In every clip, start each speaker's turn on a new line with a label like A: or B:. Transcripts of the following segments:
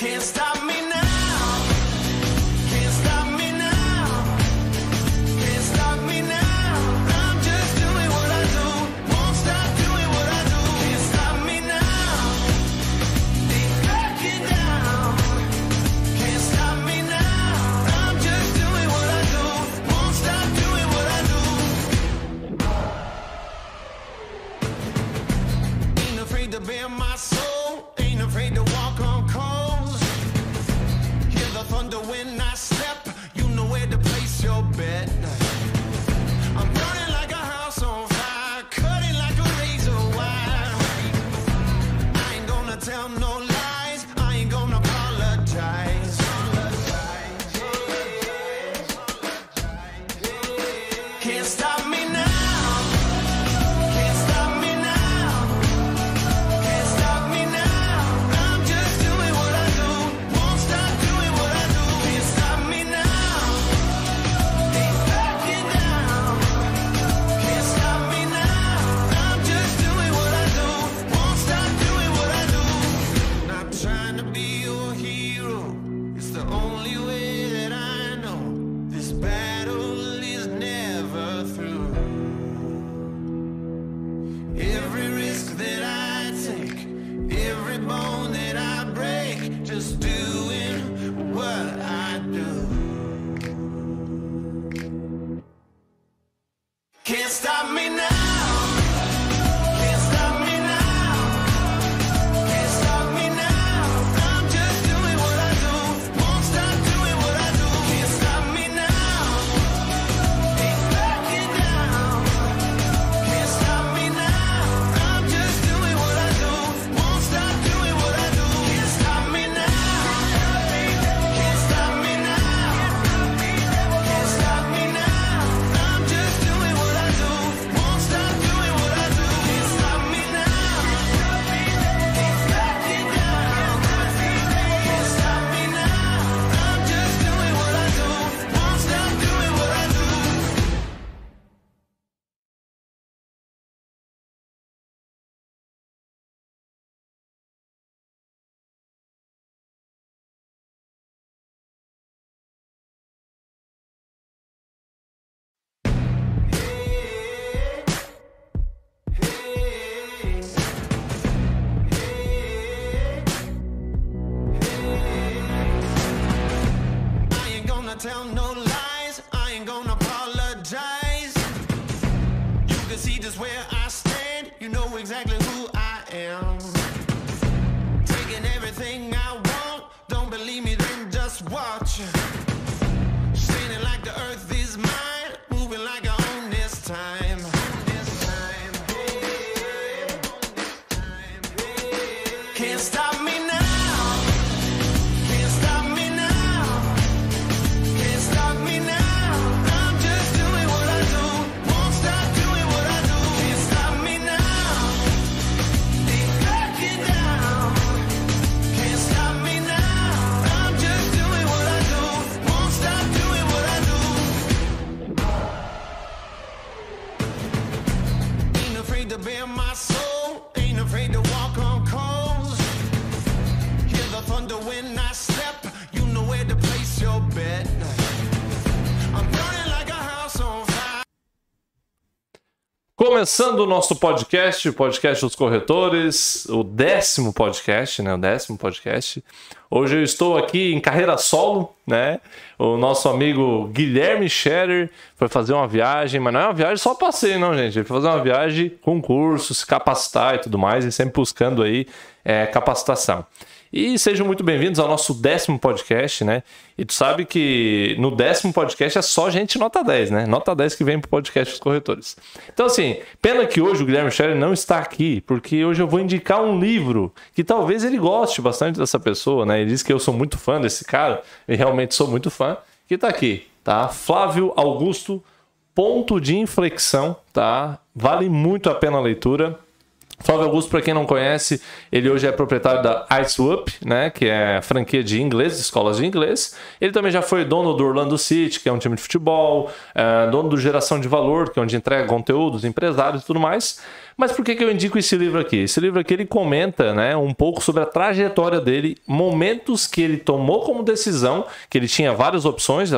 A: Can't stop exactly When I step. You know where to place your bet. I'm burning like a house on fire.
B: Começando o nosso podcast, o podcast dos corretores, o décimo podcast, né? O décimo podcast. Hoje eu estou aqui em carreira solo, né? O nosso amigo Guilherme Scherer foi fazer uma viagem, mas não é uma viagem só passeio, não, gente. Ele foi fazer uma viagem com curso, se capacitar e tudo mais, e sempre buscando aí é, capacitação. E sejam muito bem-vindos ao nosso décimo podcast, né? E tu sabe que no décimo podcast é só gente nota 10, né? Nota 10 que vem pro podcast dos corretores. Então, assim, pena que hoje o Guilherme Scherer não está aqui, porque hoje eu vou indicar um livro que talvez ele goste bastante dessa pessoa, né? Ele diz que eu sou muito fã desse cara, e realmente sou muito fã, que tá aqui, tá? Flávio Augusto, Ponto de Inflexão, tá? Vale muito a pena a leitura. Flávio Augusto, para quem não conhece, ele hoje é proprietário da IceUp, né, que é franquia de inglês, de escolas de inglês. Ele também já foi dono do Orlando City, que é um time de futebol, é, dono do Geração de Valor, que é onde entrega conteúdos, empresários e tudo mais. Mas por que, que eu indico esse livro aqui? Esse livro aqui ele comenta né, um pouco sobre a trajetória dele, momentos que ele tomou como decisão, que ele tinha várias opções,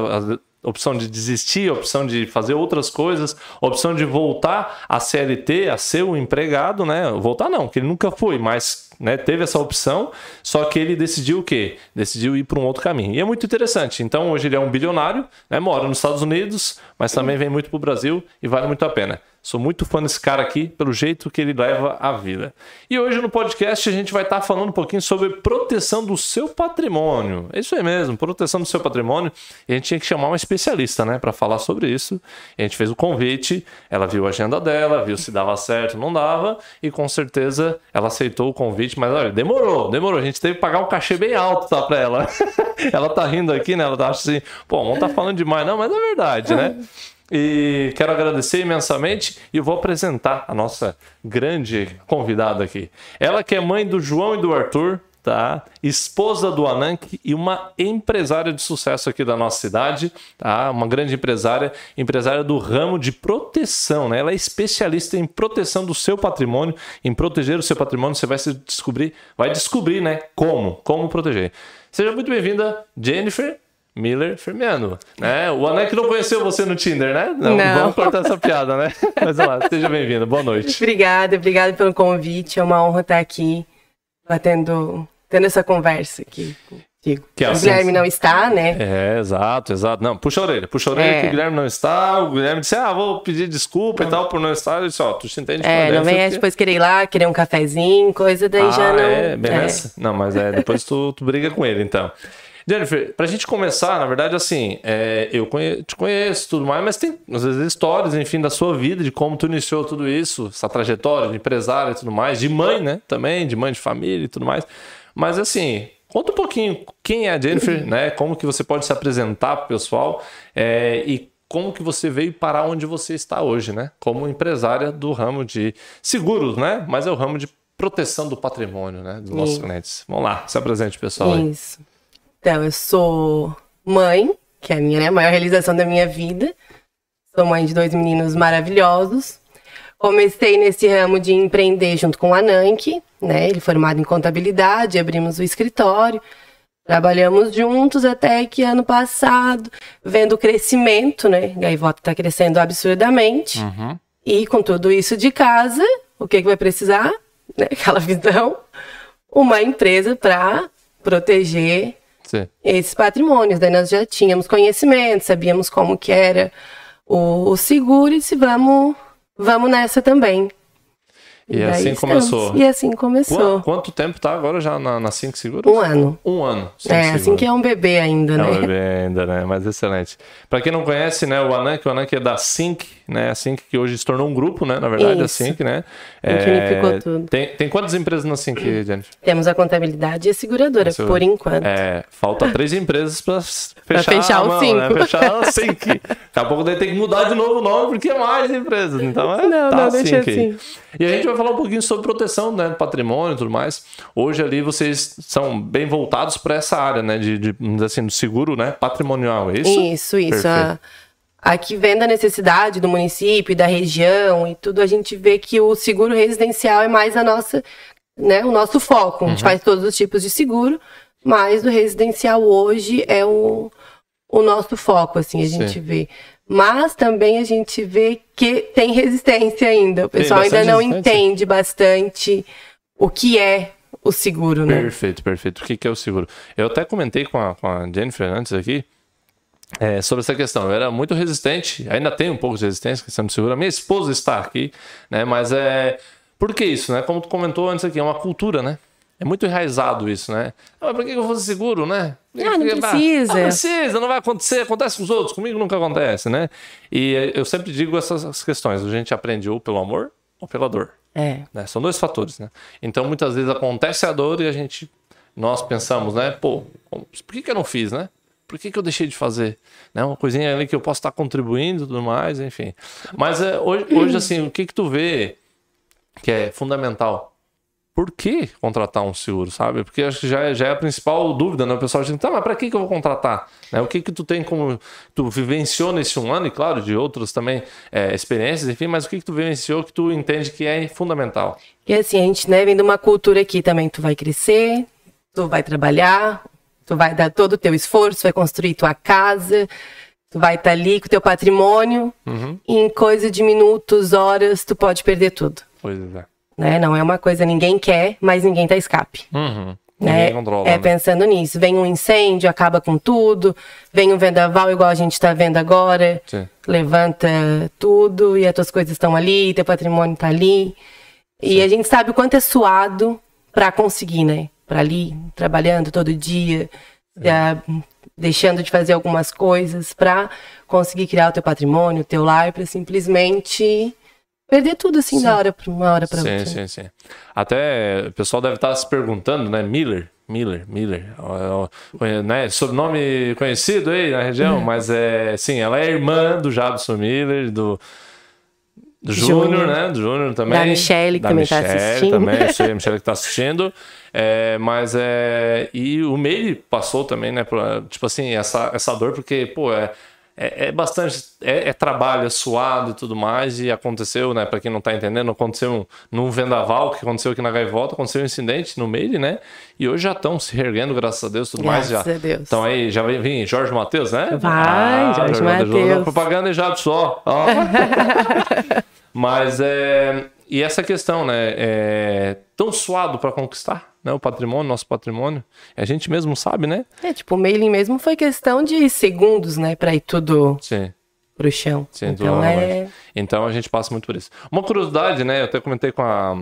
B: opção de desistir, opção de fazer outras coisas, opção de voltar a CLT, a ser um empregado, né? Voltar não, que ele nunca foi, mas né, teve essa opção, só que ele decidiu o quê? Decidiu ir para um outro caminho. E é muito interessante. Então, hoje ele é um bilionário, né, mora nos Estados Unidos, mas também vem muito para o Brasil e vale muito a pena. Sou muito fã desse cara aqui, pelo jeito que ele leva a vida. E hoje no podcast a gente vai estar falando um pouquinho sobre proteção do seu patrimônio. É isso aí mesmo, proteção do seu patrimônio. E a gente tinha que chamar uma especialista, né, para falar sobre isso. E a gente fez o convite, ela viu a agenda dela, viu se dava certo, não dava, e com certeza ela aceitou o convite, mas olha, demorou, demorou. A gente teve que pagar um cachê bem alto, tá, pra ela. ela tá rindo aqui, né? Ela tá assim, pô, não tá falando demais, não, mas é verdade, né? E quero agradecer imensamente e vou apresentar a nossa grande convidada aqui. Ela que é mãe do João e do Arthur, tá? Esposa do Anank e uma empresária de sucesso aqui da nossa cidade, tá? Uma grande empresária, empresária do ramo de proteção, né? Ela é especialista em proteção do seu patrimônio, em proteger o seu patrimônio. Você vai se descobrir, vai descobrir, né? Como, como proteger. Seja muito bem-vinda, Jennifer Miller Firmiano, né? O Anank não conheceu você no Tinder, né?
C: Não.
B: Vamos cortar essa piada, né? Mas lá, seja bem-vinda. Boa noite.
C: Obrigada, obrigada pelo convite. É uma honra estar aqui, batendo, tendo essa conversa aqui contigo.
B: Que
C: o
B: assim-
C: Guilherme não está, né?
B: É, exato, exato. Não, puxa a orelha, puxa a orelha
C: É.
B: que o Guilherme não está. O Guilherme disse, ah, vou pedir desculpa e tal por não estar. Eu disse, ó, tu se entende
C: É,
B: por
C: não vem é, depois querer ir lá, querer um cafezinho, coisa, daí
B: ah,
C: já não.
B: É, bem nessa? Não, mas é, depois tu, tu briga com ele, então. Jennifer, pra gente começar, na verdade, assim, é, eu conhe- te conheço e tudo mais, mas tem, às vezes, histórias, enfim, da sua vida, de como tu iniciou tudo isso, essa trajetória de empresária e tudo mais, de mãe, né, também, de mãe de família e tudo mais. Mas, assim, conta um pouquinho quem é a Jennifer, né, como que você pode se apresentar pro pessoal é, e como que você veio parar onde você está hoje, né, como empresária do ramo de seguros, né, mas é o ramo de proteção do patrimônio, né, dos nossos clientes. Vamos lá, se apresente, pessoal. aí.
C: Então, eu sou mãe, que é a minha né, maior realização da minha vida. Sou mãe de dois meninos maravilhosos. Comecei nesse ramo de empreender junto com o Anank, né? Ele formado em contabilidade, abrimos o escritório. Trabalhamos juntos até que ano passado, vendo o crescimento, né? Gaivota está crescendo absurdamente.
B: Uhum.
C: E com tudo isso de casa, o que, que vai precisar? Né? Aquela visão, uma empresa para proteger
B: Sim.
C: esses patrimônios. Daí nós já tínhamos conhecimento, sabíamos como que era o, o seguro e se vamos, vamos nessa também.
B: E
C: daí
B: assim
C: estamos.
B: começou.
C: E assim começou.
B: Quanto tempo tá agora já na, na Cinco Seguros?
C: Um ano.
B: Um ano. Cinco
C: É, assim
B: Seguros.
C: que é um bebê ainda,
B: É
C: né?
B: um bebê ainda, né? Mas excelente. Pra quem não conhece, né, o Anank, o Anank é da Sync, né? A Sync que hoje se tornou um grupo, né? Na verdade, a
C: Isso.
B: Sync, né?
C: A gente unificou tudo.
B: Tem, tem quantas empresas na Sync, Jennifer?
C: Temos a contabilidade e a seguradora,
B: Isso.
C: por enquanto.
B: É, falta três empresas pra fechar,
C: fechar
B: a
C: os
B: mão,
C: cinco.
B: Né? Fechar a Sync. Daqui a pouco daí tem que mudar de novo o nome, porque é mais empresas. Então é
C: Não,
B: tá
C: não,
B: Sync
C: assim.
B: E a gente vai falar um pouquinho sobre proteção né, do patrimônio e tudo mais. Hoje ali vocês são bem voltados para essa área, né? De, de, assim, do seguro né, patrimonial, é isso?
C: Isso, isso.
B: Perfeito.
C: A- Aqui vendo a necessidade do município da região e tudo, a gente vê que o seguro residencial é mais a nossa, né, o nosso foco. A
B: Uhum.
C: gente faz todos os tipos de seguro, mas o residencial hoje é o, o nosso foco, assim, a
B: Sim.
C: gente vê. Mas também a gente vê que tem resistência ainda. O pessoal ainda não
B: resistência?
C: entende bastante o que é o seguro, né?
B: Perfeito, perfeito. O que, que é o seguro? Eu até comentei com a, com a Jennifer antes aqui é, sobre essa questão. Eu era muito resistente, ainda tenho um pouco de resistência, questão de seguro. A minha esposa está aqui, né? Mas é. Por que isso, né? Como tu comentou antes aqui, é uma cultura, né? É muito enraizado isso, né? Ah, mas por que eu vou seguro, né?
C: Ah, não
B: bah,
C: precisa.
B: Não precisa, não vai acontecer, acontece com os outros, comigo nunca acontece, né? E eh, eu sempre digo essas essas questões, a gente aprende ou pelo amor ou pela dor
C: É.
B: né? São dois fatores, né? Então, muitas vezes acontece a dor e a gente, nós pensamos, né? Pô, por que, que eu não fiz, né? Por que, que eu deixei de fazer? Né? Uma coisinha ali que eu posso estar contribuindo e tudo mais, enfim. Mas é, hoje, hoje, assim, o que que tu vê que é fundamental por que contratar um seguro, sabe? Porque acho que já é, já é a principal dúvida, né? O pessoal diz, tá, mas pra que, que eu vou contratar? Né? O que que tu tem como... Tu vivenciou nesse um ano, e claro, de outros também é, experiências, enfim, mas o que que tu vivenciou que tu entende que é fundamental?
C: E assim, a gente né, vem de uma cultura aqui também, tu vai crescer, tu vai trabalhar, tu vai dar todo o teu esforço, vai construir tua casa, tu vai estar ali com o teu patrimônio, e em coisa de minutos, horas, tu pode perder tudo.
B: Pois é.
C: Né? Não é uma coisa ninguém quer, mas ninguém tá escape.
B: Uhum.
C: né?
B: Controla,
C: é
B: né?
C: pensando nisso. Vem um incêndio, acaba com tudo. Vem um vendaval, igual a gente tá vendo agora.
B: Sim.
C: Levanta tudo e as tuas coisas estão ali, teu patrimônio tá ali. E a gente sabe o quanto é suado pra conseguir, né? Pra ali, trabalhando todo dia,
B: É.
C: deixando de fazer algumas coisas pra conseguir criar o teu patrimônio, o teu lar, pra simplesmente perder tudo assim da hora pra uma hora pra
B: Sim,
C: outra.
B: sim, sim. Até o pessoal deve estar se perguntando, né? Miller, Miller, Miller, né? Sobrenome conhecido aí na região, mas é, sim, ela é irmã do Jadson Miller, do, do Júnior, né? Do Júnior também.
C: Da Michele, que
B: da
C: também tá
B: Michele
C: assistindo.
B: também, eu sei, a Michele que tá assistindo. É, mas é. E o Meire passou também, né? Por, tipo assim, essa, essa dor, porque, pô, é. É, é bastante. É, é trabalho, é suado e tudo mais. E aconteceu, né? Pra quem não tá entendendo, aconteceu um, num vendaval que aconteceu aqui na Gaivota, aconteceu um incidente no meio, né? E hoje já estão se reerguendo, graças a Deus, tudo mais. Já.
C: Graças a Deus.
B: Então aí já vem, vem Jorge Matheus, né?
C: Vai, Jorge Mateus.
B: Propaganda e já só. ó. Mas é. E essa questão, né? É tão suado para conquistar, né? O patrimônio, nosso patrimônio. A gente mesmo sabe, né?
C: É, tipo, o mailing mesmo foi questão de segundos, né, pra ir tudo
B: Sim.
C: pro chão.
B: Sim,
C: então é.
B: Então a gente passa muito por isso. Uma curiosidade, né? Eu até comentei com a,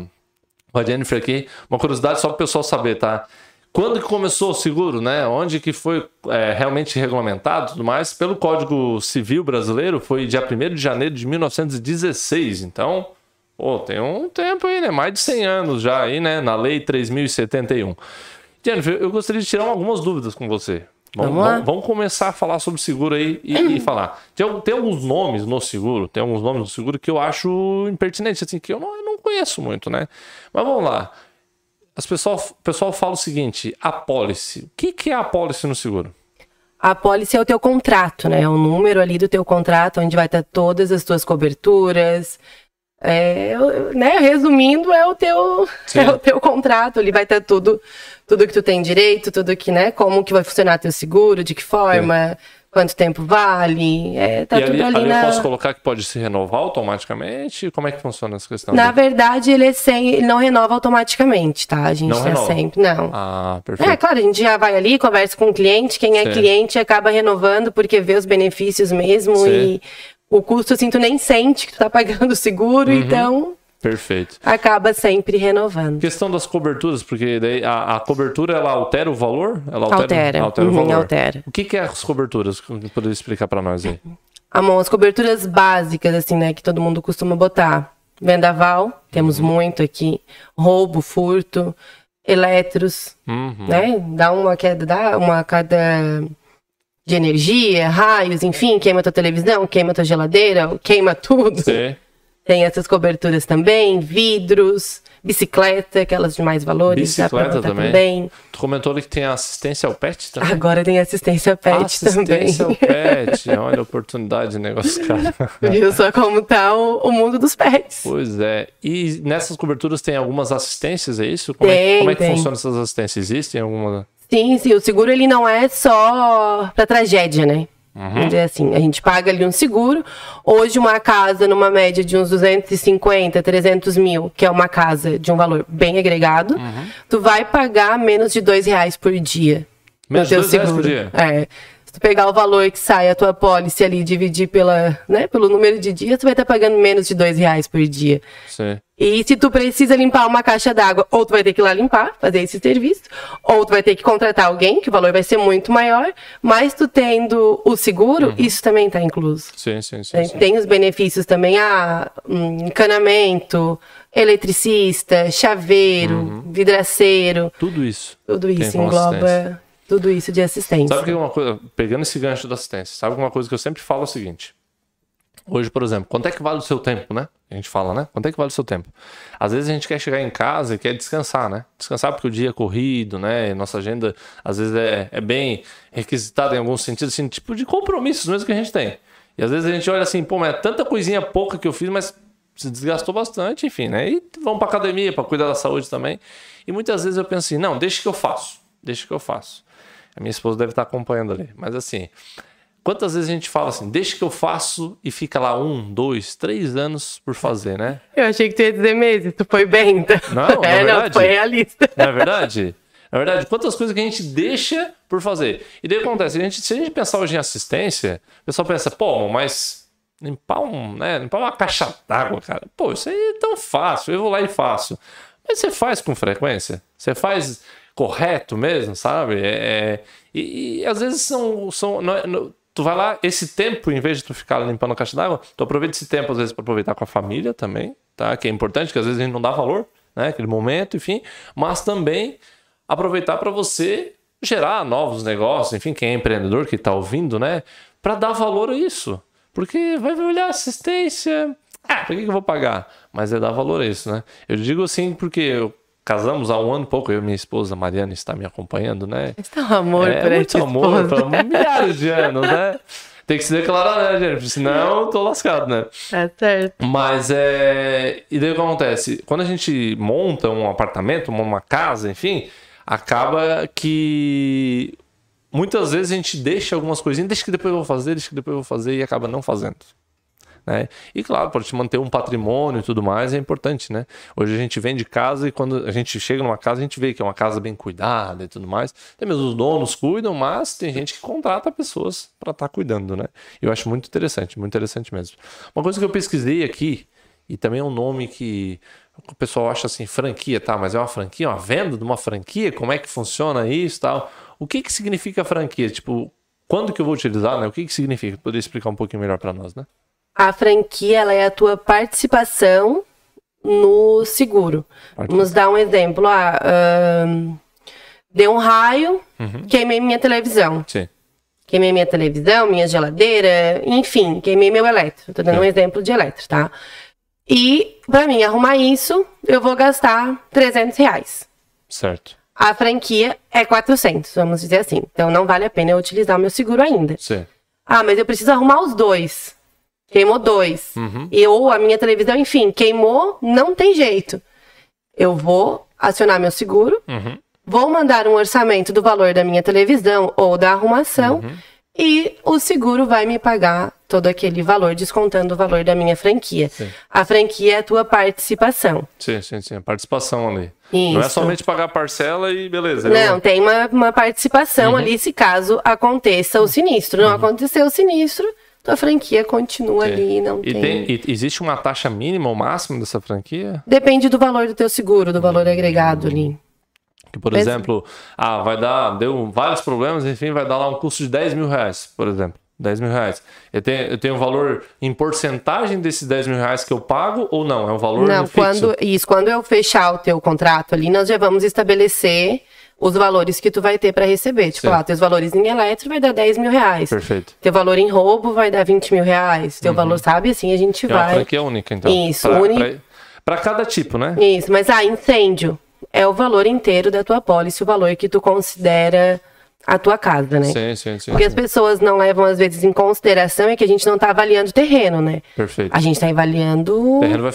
B: com a Jennifer aqui. Uma curiosidade só para o pessoal saber, tá? Quando que começou o seguro, né? Onde que foi é, realmente regulamentado e tudo mais? Pelo Código Civil Brasileiro foi dia 1 de janeiro de 1916. Então, pô, tem um tempo aí, né? Mais de 100 anos já aí, né? Na Lei 3071. Jennifer, eu gostaria de tirar algumas dúvidas com você. Vamos,
C: Vamos lá.
B: vamos- começar a falar sobre seguro aí e, e falar. Tem, tem alguns nomes no seguro, tem alguns nomes no seguro que eu acho impertinente, assim, que eu não, eu não conheço muito, né? Mas vamos lá. As pessoal, o pessoal fala o seguinte: apólice. O que, que é apólice no seguro?
C: A pólice é o teu contrato, né? É o número ali do teu contrato, onde vai estar todas as tuas coberturas. É, né? Resumindo, é o teu,
B: Sim.
C: é o teu contrato. Ali vai estar tudo, tudo que tu tem direito, tudo que, né? Como que vai funcionar teu seguro, de que forma, quanto tempo vale. É, tá
B: e
C: tudo
B: ali,
C: ali,
B: ali
C: na.
B: eu posso colocar que pode se renovar automaticamente? Como é que funciona essa questão?
C: Na
B: dele?
C: verdade, ele é sem, ele não renova automaticamente, tá? A gente
B: Não
C: tá sempre. Não.
B: Ah,
C: É,
B: perfeito.
C: claro, a gente já vai ali, conversa com o cliente, quem é cliente acaba renovando porque vê os benefícios mesmo e o custo, assim, tu nem sente que tu tá pagando o seguro,
B: Uhum.
C: então
B: Perfeito.
C: acaba sempre renovando.
B: Questão das coberturas, porque daí a, a cobertura ela altera o valor? Ela
C: Altera,
B: altera o
C: uhum,
B: valor.
C: altera.
B: O que, que é as coberturas? Poderia explicar para nós aí?
C: Amor, as coberturas básicas, assim, né, que todo mundo costuma botar. Vendaval, temos
B: Uhum.
C: muito aqui. Roubo, furto, eletros,
B: Uhum.
C: né? Dá uma queda, dá uma queda de energia, raios, enfim, queima tua televisão, queima tua geladeira, queima tudo.
B: Sim.
C: Tem essas coberturas também, vidros, bicicleta, aquelas de mais valores.
B: Bicicleta
C: botar
B: também. Tu comentou ali que tem assistência ao pet também?
C: Agora tem assistência pet também.
B: assistência ao pet. Olha a oportunidade de negócio, cara.
C: Viu só como tá o, o mundo dos pets.
B: Pois é. E nessas coberturas tem algumas assistências, é isso? Como, é,
C: Tem,
B: como é que
C: tem.
B: funcionam essas assistências? Existem alguma?
C: Sim, sim, o seguro ele não é só pra tragédia, né?
B: Uhum.
C: Dizer assim, a gente paga ali um seguro. Hoje, uma casa numa média de uns 250, 300 mil, que é uma casa de um valor bem agregado,
B: Uhum.
C: tu vai pagar menos de dois reais por dia. no
B: Menos de dois reais por
C: seguro.
B: dia?
C: É. Se tu pegar o valor que sai a tua pólice ali e dividir pela, né, pelo número de dias, tu vai estar pagando menos de dois reais por dia.
B: Sim.
C: E se tu precisa limpar uma caixa d'água, ou tu vai ter que ir lá limpar, fazer esse serviço, ou tu vai ter que contratar alguém, que o valor vai ser muito maior, mas tu tendo o seguro, isso também está incluso.
B: Sim, sim, sim.
C: Né?
B: sim.
C: Tem os benefícios também, ah, hum, encanamento, eletricista, chaveiro, vidraceiro,
B: Tudo isso.
C: tudo isso engloba tudo isso de assistência.
B: Sabe que uma coisa, pegando esse gancho da assistência, sabe que uma coisa que eu sempre falo é o seguinte. Hoje, por exemplo, quanto é que vale o seu tempo, né? A gente fala, né? Quanto é que vale o seu tempo? Às vezes a gente quer chegar em casa e quer descansar, né? Descansar porque o dia é corrido, né? Nossa agenda, às vezes, é, é bem requisitada em alguns sentidos, assim, tipo de compromissos mesmo que a gente tem. E às vezes a gente olha assim, pô, mas é tanta coisinha pouca que eu fiz, mas se desgastou bastante, enfim, né? E vamos pra academia para cuidar da saúde também. E muitas vezes eu penso assim, não, deixa que eu faço, deixa que eu faço. A minha esposa deve estar acompanhando ali. Mas assim, quantas vezes a gente fala assim, deixa que eu faço e fica lá um, dois, três anos por fazer, né?
C: Eu achei que tu ia dizer meses, tu foi bem. Então.
B: Não,
C: é, não,
B: verdade-
C: tu foi realista.
B: Não é verdade? Na verdade, quantas coisas que a gente deixa por fazer. E daí acontece, a gente, se a gente pensar hoje em assistência, o pessoal pensa, pô, mas limpar um, né, limpar uma caixa d'água, cara. Pô, isso aí é tão fácil, eu vou lá e faço. Mas você faz com frequência? Você faz correto mesmo, sabe? É, é- e, e às vezes são. são não é- não- tu vai lá, esse tempo, em vez de tu ficar limpando a caixa d'água, tu aproveita esse tempo, às vezes, para aproveitar com a família também, tá? Que é importante, que às vezes a gente não dá valor, né? Aquele momento, enfim. Mas também aproveitar para você gerar novos negócios, enfim, quem é empreendedor que está ouvindo, né? Para dar valor a isso. Porque vai olhar assistência. Ah, por que, que eu vou pagar? Mas é dar valor a isso, né? Eu digo assim porque eu- casamos há um ano e pouco, eu e minha esposa Mariana está me acompanhando, né?
C: É um amor
B: é
C: por
B: muito amor, para milhares de anos, né? Tem que se declarar, né, gente? Senão eu tô lascado, né?
C: Tá certo.
B: Mas é. E daí o que acontece? Quando a gente monta um apartamento, uma casa, enfim, acaba que muitas vezes a gente deixa algumas coisinhas, deixa que depois eu vou fazer, deixa que depois eu vou fazer e acaba não fazendo. Né? E claro, para te manter um patrimônio e tudo mais é importante, né? Hoje a gente vende casa e quando a gente chega numa casa, a gente vê que é uma casa bem cuidada e tudo mais. Até mesmo os donos cuidam, mas tem gente que contrata pessoas para estar cuidando, né? Eu acho muito interessante, muito interessante mesmo. Uma coisa que eu pesquisei aqui, e também é um nome que o pessoal acha assim, franquia, tá? Mas é uma franquia, uma venda de uma franquia? Como é que funciona isso e tal? O que que significa franquia? Tipo, quando que eu vou utilizar, né? O que que significa? Poderia explicar um pouquinho melhor para nós, né?
C: A franquia ela é a tua participação no seguro. Vamos dar um exemplo. Ah, ahn, deu um raio,
B: Uhum.
C: queimei minha televisão.
B: Sim.
C: Queimei minha televisão, minha geladeira, enfim, queimei meu eletro. Tô dando um
B: Sim.
C: exemplo de eletro, tá? E pra mim arrumar isso, eu vou gastar 300 reais.
B: Certo.
C: A franquia é 400, vamos dizer assim. Então não vale a pena eu utilizar o meu seguro ainda.
B: Sim.
C: Ah, mas eu preciso arrumar os dois. Queimou dois.
B: Uhum.
C: E, ou a minha televisão, enfim, queimou, não tem jeito. Eu vou acionar meu seguro,
B: Uhum.
C: vou mandar um orçamento do valor da minha televisão ou da arrumação
B: Uhum.
C: e o seguro vai me pagar todo aquele valor, descontando o valor da minha franquia.
B: Sim.
C: A franquia é a tua participação.
B: Sim, sim, sim. A participação ali. Não é
C: Isso.
B: somente pagar a parcela e beleza. eu-
C: Não, tem uma, uma
B: Uhum.
C: participação ali se caso aconteça o sinistro. Não aconteceu o sinistro, tua franquia continua
B: Sim.
C: ali, não
B: E,
C: tem...
B: tem, e existe uma taxa mínima ou máxima dessa franquia?
C: Depende do valor do teu seguro, do valor agregado ali.
B: Que, por
C: Mas-
B: exemplo, ah, vai dar, deu vários problemas, enfim, vai dar lá um custo de 10 mil reais, por exemplo. 10 mil reais. Eu tenho, eu tenho um valor em porcentagem desses 10 mil reais que eu pago ou não? É um valor
C: Não,
B: fixo?
C: quando isso, quando eu fechar o teu contrato ali, nós já vamos estabelecer os valores que tu vai ter para receber. Tipo,
B: Sim.
C: lá, teus valores em eletro vai dar 10 mil reais.
B: Perfeito.
C: Teu valor em roubo vai dar 20 mil reais. Teu valor, sabe? Assim a gente
B: É uma
C: vai.
B: franquia única, então.
C: Isso,
B: Pra, pra- pra cada tipo, né?
C: Isso, mas ah, incêndio é o valor inteiro da tua pólice, o valor que tu considera a tua casa, né?
B: Sim, sim, sim.
C: Porque as
B: sim.
C: pessoas não levam, às vezes, em consideração é que a gente não está avaliando terreno, né?
B: Perfeito.
C: A gente está avaliando
B: vai ficar ali, né?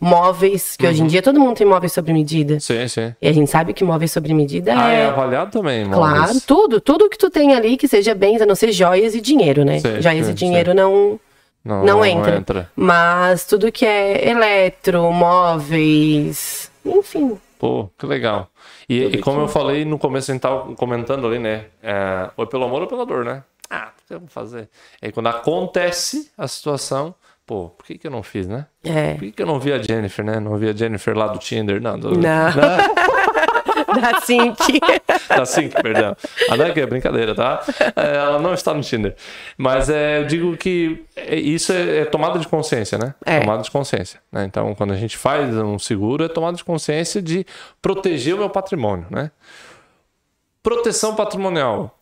C: Móveis, que
B: Uhum.
C: hoje em dia todo mundo tem móveis sobre medida.
B: Sim, sim.
C: E a gente sabe que móveis sobre medida
B: Ah, é
C: é.
B: avaliado também,
C: Claro,
B: móveis.
C: tudo, tudo que tu tem ali que seja bens, a não ser joias e dinheiro, né?
B: Sim,
C: joias
B: sim,
C: e dinheiro não,
B: Não,
C: não, entra.
B: Uhum.
C: Mas tudo que é eletro, móveis, enfim.
B: Pô, que legal. E, e como eu falei no começo, a gente tava comentando ali, né? É, ou é pelo amor ou pela dor, né? Ah, o que eu vou fazer? Aí quando acontece a situação, pô, por que, que eu não fiz, né?
C: É.
B: Por que, que eu não vi a Jennifer, né? Não vi a Jennifer lá do Tinder, não. Do,
C: Não. assim que.
B: Da Sync, perdão. É que é brincadeira, tá? É, ela não está no Tinder. Mas é, eu digo que é- isso é, é tomada de consciência, né?
C: É.
B: Tomada de consciência. né? Então, quando a gente faz um seguro, é tomada de consciência de proteger o meu patrimônio, né? Proteção patrimonial.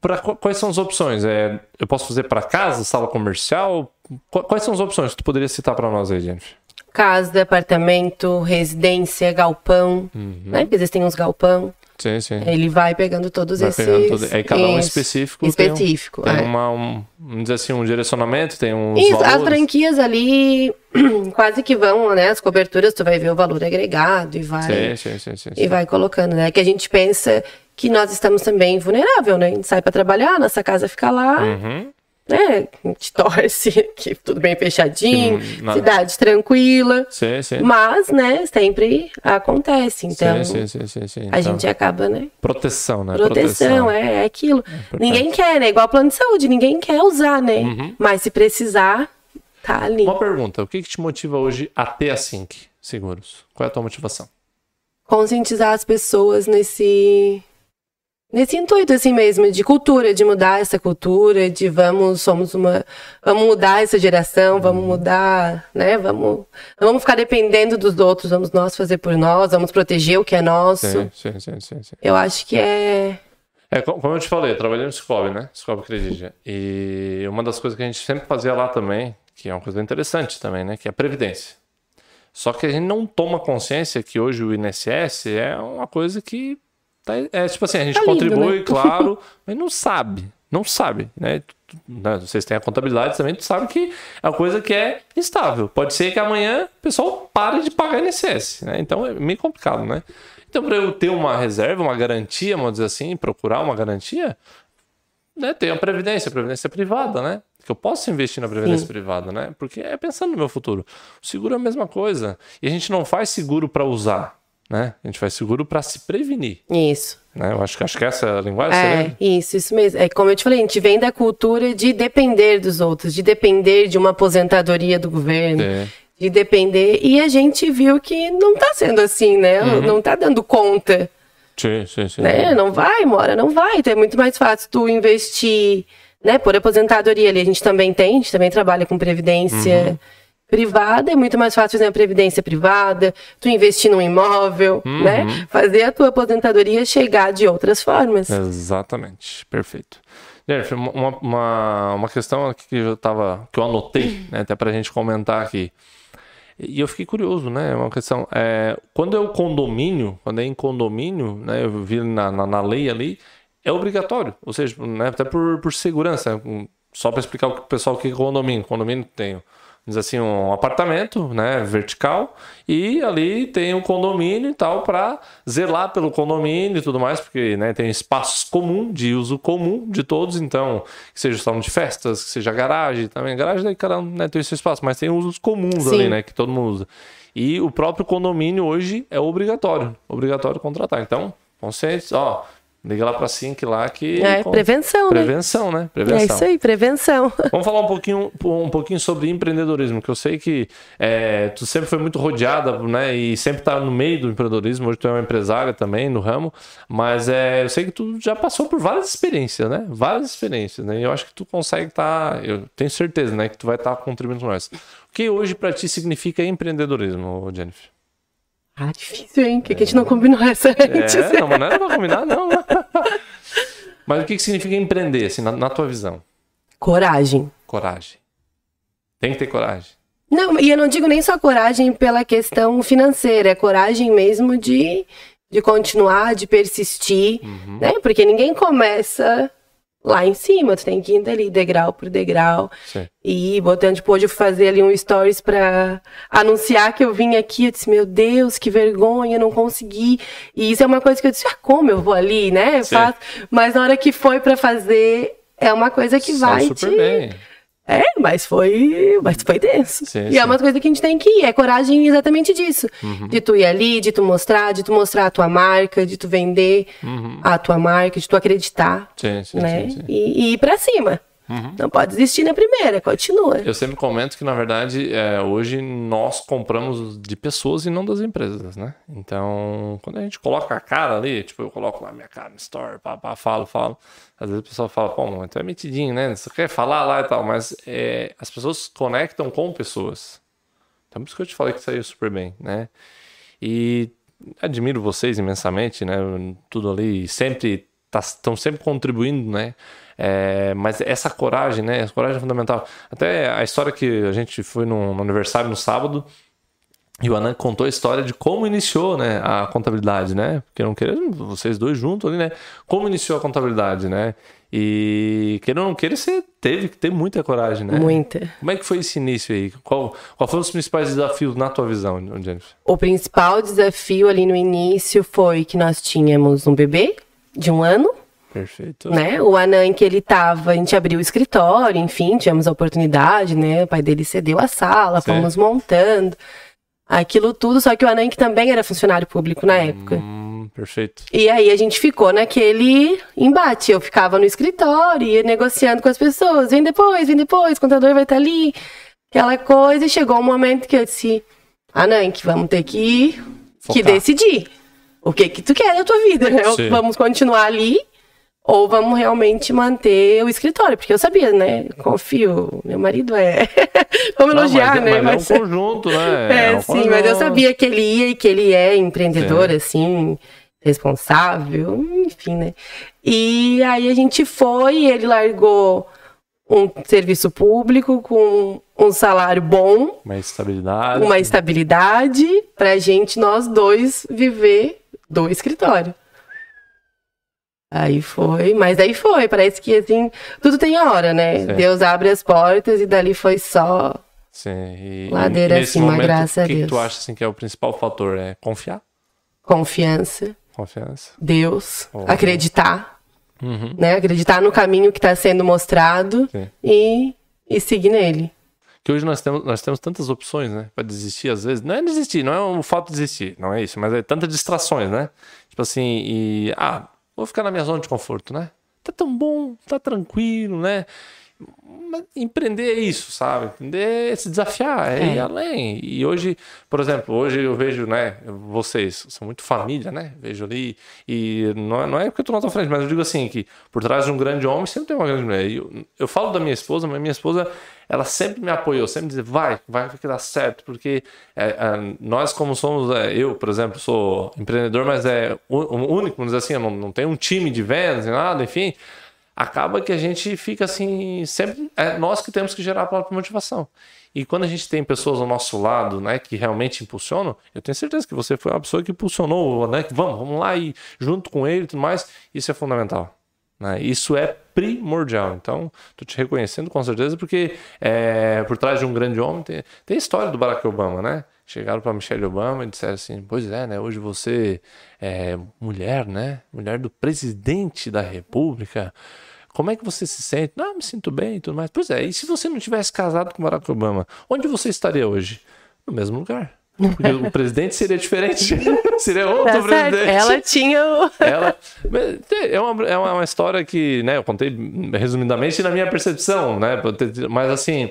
B: Pra, qu- quais são as opções? É, eu posso fazer para casa, sala comercial? Qu- Quais são as opções que tu poderia citar para nós aí, Jennifer?
C: Casa, apartamento, residência, galpão,
B: Uhum.
C: né? Porque existem uns galpão.
B: Sim, sim.
C: Ele vai pegando todos
B: Vai
C: esses.
B: pegando tudo. Aí cada um
C: Isso.
B: específico tem um-
C: Específico.
B: Tem
C: é.
B: uma, um, vamos dizer assim, um direcionamento, tem uns
C: Isso, as
B: valores.
C: franquias ali quase que vão, né? As coberturas, tu vai ver o valor agregado e vai,
B: Sim, sim, sim, sim,
C: e vai colocando, né? Que a gente pensa que nós estamos também vulnerável, né? A gente sai pra trabalhar, nossa casa fica lá,
B: Uhum.
C: Né? A gente torce, que tudo bem fechadinho,
B: não-
C: cidade tranquila.
B: Sim, sim.
C: Mas, né, sempre acontece. Então,
B: sim, sim, sim, sim, sim.
C: a
B: Então,
C: gente acaba, né?
B: Proteção, né?
C: Proteção, é, é aquilo. ninguém quer, né? Igual plano de saúde, ninguém quer usar, né?
B: Uhum.
C: Mas se precisar, tá ali.
B: Uma pergunta, o que, que te motiva hoje a ter a Sync Seguros? Qual é a tua motivação?
C: Conscientizar as pessoas nesse. Nesse intuito, assim mesmo, de cultura, de mudar essa cultura, de vamos, somos uma. Vamos mudar essa geração, vamos
B: Uhum.
C: mudar, né? Vamos. Não vamos ficar dependendo dos outros, vamos nós fazer por nós, vamos proteger o que é nosso.
B: Sim, sim, sim, sim, sim.
C: Eu acho que é.
B: É, co- como eu te falei, eu trabalhei no Scob, né? Scob Credit. E uma das coisas que a gente sempre fazia lá também, que é uma coisa interessante também, né? Que é a Previdência. Só que a gente não toma consciência que hoje o INSS é uma coisa que. Tá- é tipo assim, a gente
C: Tá lindo,
B: contribui,
C: né?
B: claro, mas não sabe. Não sabe, né? Né, Vocês têm a contabilidade também, tu sabe que é uma coisa que é instável. Pode ser que amanhã o pessoal pare de pagar INSS, né? Então é meio complicado, né? Então, para eu ter uma reserva, uma garantia, vamos dizer assim, procurar uma garantia, né, tem a previdência, a previdência privada, né? Que eu posso investir na previdência
C: Sim.
B: privada, né? Porque é pensando no meu futuro. O seguro é a mesma coisa. E a gente não faz seguro para usar, né? A gente faz seguro para se prevenir,
C: Isso.
B: né? Eu acho que acho que essa é a linguagem,
C: É, isso, isso mesmo. É como eu te falei, a gente vem da cultura de depender dos outros, de depender de uma aposentadoria do governo,
B: É.
C: de depender. E a gente viu que não tá sendo assim, né?
B: Uhum.
C: Não tá dando conta,
B: Sim, sim, sim.
C: né? Não vai, mora, não vai. Então é muito mais fácil tu investir, né? Por aposentadoria ali, a gente também tem, a gente também trabalha com previdência.
B: Uhum.
C: Privada, é muito mais fácil fazer uma previdência privada, tu investir num imóvel,
B: Uhum.
C: né? Fazer a tua aposentadoria chegar de outras formas.
B: Exatamente, perfeito. Jennifer, uma, uma, uma questão aqui que eu tava, que eu anotei, né, até pra gente comentar aqui. E eu fiquei curioso, né? Uma questão. É, quando é o condomínio, quando é em condomínio, né? Eu vi na, na, na lei ali, é obrigatório. Ou seja, né, até por, por segurança. Só para explicar o pessoal o que é condomínio. Condomínio tem diz assim, um apartamento, né, vertical, e ali tem um condomínio e tal para zelar pelo condomínio e tudo mais, porque, né, tem espaços comum, de uso comum de todos, então, que seja salão de festas, que seja garagem, também garagem daí cada um, né, tem seu espaço, mas tem usos comuns
C: Sim.
B: ali, né, que todo mundo usa. E o próprio condomínio hoje é obrigatório, obrigatório contratar. Então, consciente, ó, liga lá para Sync lá que
C: É, prevenção, né?
B: prevenção, né? Prevenção.
C: É isso aí, prevenção.
B: Vamos falar um pouquinho, um pouquinho sobre empreendedorismo, que eu sei que é, tu sempre foi muito rodeada, né? E sempre tá no meio do empreendedorismo. Hoje tu é uma empresária também no ramo, mas é, eu sei que tu já passou por várias experiências, né? Várias experiências, né? E eu acho que tu consegue estar, eu tenho certeza, né? Que tu vai estar contribuindo com nós. O que hoje para ti significa empreendedorismo, Jennifer?
C: Ah, difícil, hein? Que, que a gente não combinou essa antes?
B: É, não, mas não era pra combinar, não. Mas o que, que significa empreender, assim, na, na tua visão?
C: Coragem.
B: Coragem. Tem que ter coragem.
C: Não, e eu não digo nem só coragem pela questão financeira, é coragem mesmo de, de continuar, de persistir,
B: Uhum.
C: né? Porque ninguém começa lá em cima, tu tem que ir ali degrau por degrau.
B: Sim.
C: E botando, tipo, hoje eu fazer ali um stories pra anunciar que eu vim aqui. Eu disse, meu Deus, que vergonha, eu não consegui. E isso é uma coisa que eu disse, ah, como eu vou ali, né? Eu faço. Mas na hora que foi pra fazer, é uma coisa que
B: São
C: vai
B: super
C: te...
B: bem.
C: É, mas foi, mas foi denso.
B: Sim,
C: e
B: sim.
C: é uma coisa que a gente tem que ir, é coragem exatamente disso.
B: Uhum.
C: De tu ir ali, de tu mostrar, de tu mostrar a tua marca, de tu vender a tua marca, de tu acreditar,
B: Sim, Uhum. sim,
C: né?
B: sim, sim.
C: E, e ir pra cima. Não pode desistir na primeira, continua.
B: Eu sempre comento que, na verdade, é, hoje nós compramos de pessoas e não das empresas, né? Então, quando a gente coloca a cara ali, tipo, eu coloco lá minha cara no store, pá, pá, falo, falo. Às vezes o pessoal fala, pô, mano, tu é metidinho, né? Você quer falar lá e tal, mas é, as pessoas conectam com pessoas. Então, por isso que eu te falei que saiu super bem, né? E admiro vocês imensamente, né? Tudo ali, sempre estão sempre contribuindo, né? É, mas essa coragem, né? Essa coragem é fundamental. Até a história que a gente foi no, no aniversário no sábado, e o Anan contou a história de como iniciou né, a contabilidade, né? Porque não querendo vocês dois juntos ali, né? Como iniciou a contabilidade, né? E querendo ou não querer, você teve que ter muita coragem, né?
C: Muita.
B: Como é que foi esse início aí? Qual, qual foram os principais desafios na tua visão, Jennifer?
C: O principal desafio ali no início foi que nós tínhamos um bebê de um ano,
B: Perfeito.
C: né? O Anan que ele tava, a gente abriu o escritório, enfim, tivemos a oportunidade, né? O pai dele cedeu a sala,
B: Certo.
C: fomos montando aquilo tudo, só que o Anan que também era funcionário público na época.
B: Hum, perfeito.
C: E aí a gente ficou naquele embate. Eu ficava no escritório, ia negociando com as pessoas. Vem depois, vem depois, o contador vai estar ali. Aquela coisa. E chegou um momento que eu disse, Anan, que vamos ter que, que decidir. O que que tu quer da tua vida, né?
B: Sim.
C: Vamos continuar ali ou vamos realmente manter o escritório? Porque eu sabia, né? Confio, meu marido é... vamos
B: Não,
C: elogiar,
B: mas,
C: né?
B: mas é um conjunto, né?
C: É,
B: um
C: sim, mas eu
B: conjunto.
C: sabia que ele ia e que ele é empreendedor, assim, responsável, enfim, né? E aí a gente foi, ele largou um serviço público com um salário bom,
B: Uma estabilidade.
C: uma estabilidade, pra gente, nós dois, viver do escritório. Aí foi, mas aí foi, parece que assim, tudo tem hora, né?
B: Certo.
C: Deus abre as portas e dali foi só
B: Sim, e,
C: Ladeira
B: e
C: acima,
B: momento,
C: graças a
B: o que,
C: Deus.
B: tu acha assim, que é o principal fator? É confiar?
C: confiança.
B: Confiança.
C: Deus,
B: Oh.
C: acreditar,
B: Uhum.
C: né? Acreditar no caminho que está sendo mostrado
B: Sim.
C: e, e seguir nele.
B: Que hoje nós temos, nós temos tantas opções, né? Pra desistir, às vezes. Não é desistir, não é o fato de desistir, não é isso, mas é tantas distrações, né? Tipo assim, e. Ah, vou ficar na minha zona de conforto, né? Tá tão bom, tá tranquilo, né? Empreender é isso, sabe? Empreender é se desafiar, é,
C: É.
B: ir além. E hoje, por exemplo, hoje eu vejo, né? Vocês são muito família, né? Vejo ali. E não é, não é porque eu tô na tua frente, mas eu digo assim: que por trás de um grande homem sempre tem uma grande mulher. E eu, eu falo da minha esposa, mas minha esposa, ela sempre me apoiou, sempre dizia: vai, vai que dá certo. Porque é, é, nós, como somos, é, eu, por exemplo, sou empreendedor, mas é único, vamos dizer assim, eu não, não tenho um time de vendas nem nada, enfim acaba que a gente fica assim, sempre é nós que temos que gerar a própria motivação. E quando a gente tem pessoas ao nosso lado, né, que realmente impulsionam, eu tenho certeza que você foi uma pessoa que impulsionou, né, que vamos, vamos lá e junto com ele e tudo mais, isso é fundamental. Né? Isso é primordial. Então, tô te reconhecendo com certeza, porque é, por trás de um grande homem tem, tem a história do Barack Obama, né? Chegaram para Michelle Obama e disseram assim: Pois é, né? Hoje você é mulher, né? Mulher do presidente da República. Como é que você se sente? Não, me sinto bem e tudo mais. Pois é, e se você não tivesse casado com Barack Obama, onde você estaria hoje? No mesmo lugar. Porque o presidente seria diferente. seria outro
C: Tá
B: presidente.
C: Ela tinha o...
B: Ela é uma, é uma, uma história que, né, eu contei resumidamente na minha percepção, né? Mas assim,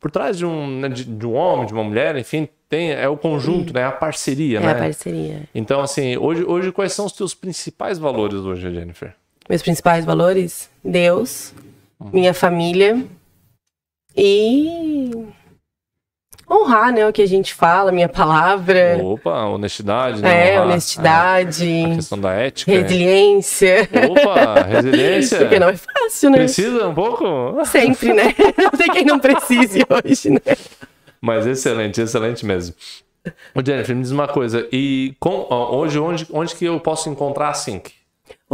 B: por trás de um, né, de, de um homem, de uma mulher, enfim, tem é o conjunto, né? A parceria,
C: É
B: né?
C: a parceria.
B: Então, assim, hoje, hoje quais são os teus principais valores hoje, Jennifer?
C: Meus principais valores? Deus, minha família e honrar, né, o que a gente fala, minha palavra.
B: Opa, honestidade, né?
C: É,
B: Honrar,
C: honestidade,
B: é, a questão da ética.
C: resiliência.
B: Opa, resiliência.
C: Porque não é fácil, né?
B: Precisa um pouco?
C: Sempre, né? Não tem quem não precise hoje, né?
B: Mas excelente, excelente mesmo. Ô Jennifer, me diz uma coisa. E com, hoje, onde, onde que eu posso encontrar a Sync?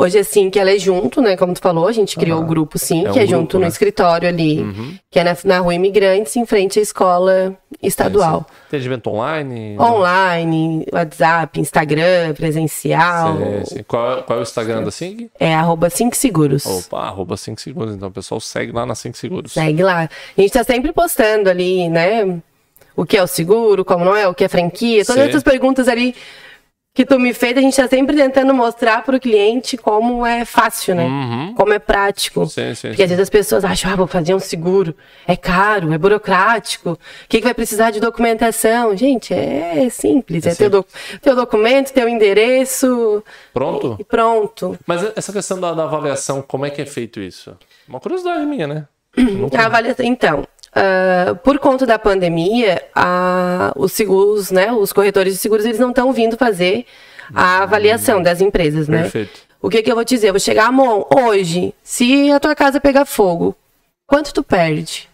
C: Hoje, assim, que ela é junto, né? Como tu falou, a gente criou o grupo, sim,
B: É
C: que
B: um
C: é
B: grupo,
C: junto
B: né?
C: no escritório ali, que é na, na Rua Imigrantes, em frente à escola estadual.
B: Tem evento online?
C: Online, WhatsApp, Instagram, presencial.
B: Sim, sim. Qual, é- qual é o Instagram da Sync?
C: É arroba 5 seguros.
B: Opa, arroba 5 segundos. Então, o pessoal segue lá na 5 segundos.
C: Segue lá. A gente tá sempre postando ali, né? O que é o seguro, como não é, o que é franquia, todas essas perguntas ali que tu me fez, a gente tá sempre tentando mostrar pro cliente como é fácil, né?
B: Uhum.
C: Como é prático.
B: Sim, sim,
C: Porque às vezes as pessoas acham, ah, vou fazer um seguro, é caro, é burocrático, o que, que vai precisar de documentação? Gente, é simples, é, teu, doc- teu documento, teu endereço
B: Pronto?
C: e pronto.
B: Mas essa questão da, da avaliação, como é que é feito isso? Uma curiosidade minha, né?
C: A avaliação, então, ah, por conta da pandemia, a- os seguros, né, os corretores de seguros, eles não estão vindo fazer a avaliação das empresas, né?
B: Perfeito.
C: O que que eu vou dizer? Eu vou chegar, amor, hoje, se a tua casa pegar fogo, quanto tu perde?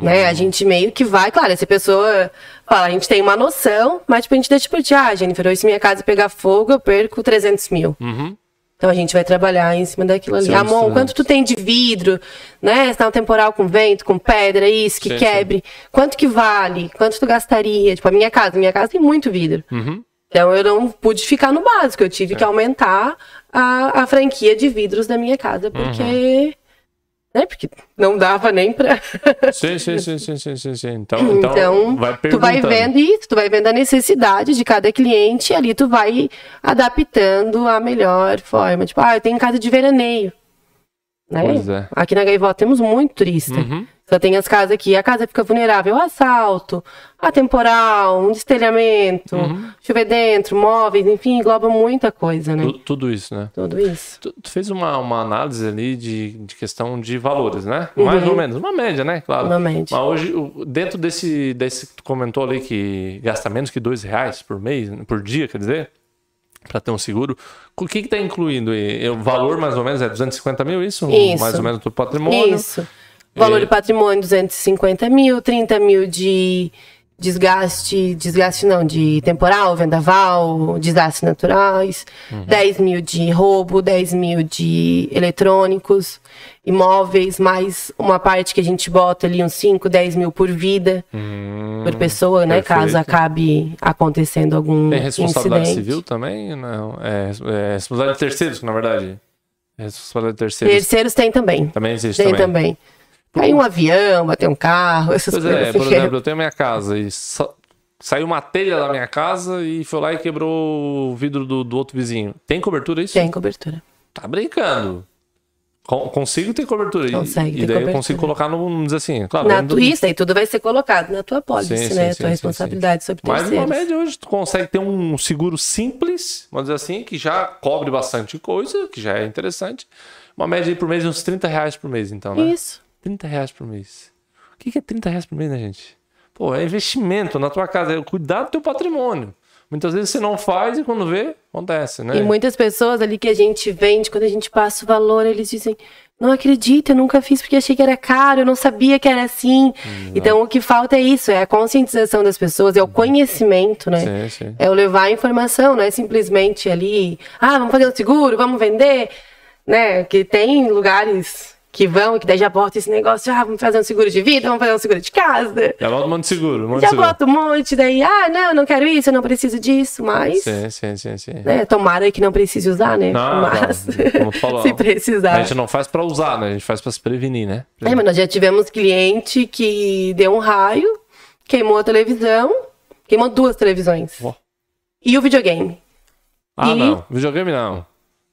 C: Né? A gente meio que vai, claro, essa pessoa fala, a gente tem uma noção, mas tipo, a gente deixa por ti, ah, Jennifer, hoje se minha casa pegar fogo, eu perco 300 mil.
B: Uhum.
C: Então a gente vai trabalhar em cima daquilo ali.
B: Sim, sim.
C: quanto tu tem de vidro, né? Se tá um temporal com vento, com pedra, isso, que
B: Sim,
C: quebre. Quanto que vale? Quanto tu gastaria? Tipo, a minha casa, minha casa tem muito vidro.
B: Uhum.
C: Então eu não pude ficar no básico, eu tive
B: É.
C: que aumentar a, a franquia de vidros da minha casa, porque.
B: Uhum.
C: Né? Porque não dava nem pra.
B: Sim, sim, sim, sim, sim, sim, sim. Então, então,
C: Então,
B: vai
C: tu vai vendo isso, tu vai vendo a necessidade de cada cliente e ali tu vai adaptando a melhor forma. Tipo, ah, eu tenho casa de veraneio. Né?
B: Pois é.
C: Aqui na Gaivota temos muito turista.
B: Uhum.
C: Só tem as casas aqui, a casa fica vulnerável a assalto, a temporal, um destelhamento,
B: Uhum.
C: chover dentro, móveis, enfim, engloba muita coisa, né?
B: Tu- Tudo isso, né?
C: Tudo isso.
B: Tu, tu fez uma, uma análise ali de, de questão de valores, né?
C: Uhum.
B: Mais ou menos. Uma média, né? Claro.
C: Uma média.
B: Mas hoje, dentro desse, desse que tu comentou ali que gasta menos que dois reais por mês, por dia, quer dizer, para ter um seguro, o que tá incluindo aí? O valor mais ou menos é 250 mil, isso?
C: Isso.
B: Mais ou menos do patrimônio.
C: Isso. Valor
B: E-
C: de patrimônio, 250 mil, 30 mil de desgaste, desgaste não, de temporal, vendaval, desastres naturais,
B: Uhum.
C: 10 mil de roubo, 10 mil de eletrônicos, imóveis, mais uma parte que a gente bota ali, uns 5, 10 mil por vida, por pessoa, né? Caso
B: Hum,
C: acabe acontecendo algum
B: Tem responsabilidade
C: incidente.
B: civil também? Não. É, é responsabilidade de terceiros, na verdade. É responsabilidade de terceiros.
C: Terceiros tem também.
B: Também existe
C: Tem
B: também.
C: também. Caiu um avião, bateu um carro, essas
B: Pois
C: coisas
B: é, por exemplo, eu tenho minha casa e sa- saiu uma telha da minha casa e foi lá e quebrou o vidro do, do outro vizinho. Tem cobertura isso?
C: Tem cobertura.
B: Tá brincando. Con- consigo ter cobertura.
C: Consegue
B: e, daí eu
C: cobertura.
B: consigo colocar no, vamos dizer assim, claro.
C: Na tua, isso aí tudo vai ser colocado na tua pólice,
B: Sim, sim,
C: né?
B: sim,
C: tua
B: sim,
C: responsabilidade sobre
B: Mas
C: terceiros.
B: uma média hoje tu consegue ter um seguro simples, vamos dizer assim, que já cobre bastante coisa, que já é interessante. Uma média aí por mês de uns 30 reais por mês, então, né?
C: Isso.
B: 30 reais por mês. O que é 30 reais por mês, né, gente? Pô, é investimento na tua casa, é cuidar do teu patrimônio. Muitas vezes você não faz e quando vê, acontece, né?
C: E muitas pessoas ali que a gente vende, quando a gente passa o valor, eles dizem: Não acredito, eu nunca fiz porque achei que era caro, eu não sabia que era assim. Então o que falta é isso: é a conscientização das pessoas, é o conhecimento, né?
B: Sim, sim.
C: É o levar a informação, não é simplesmente ali, ah, vamos fazer um seguro, vamos vender, né? Que tem lugares que vão e que daí já bota esse negócio, ah, vamos fazer um seguro de vida, vamos fazer um seguro de casa.
B: Já volta um monte de seguro, um monte
C: Já
B: seguro.
C: bota um monte, daí, ah, não, não quero isso, eu não preciso disso, mas,
B: Sim, sim, sim, sim.
C: né, tomara que não precise usar, né?
B: Não,
C: mas,
B: não, como falou,
C: se precisar.
B: A gente não faz pra usar, né? A gente faz pra se prevenir, né?
C: É, mas nós já tivemos cliente que deu um raio, queimou a televisão, queimou duas televisões.
B: Ó.
C: E o videogame.
B: Ah,
C: E-
B: não. Videogame não.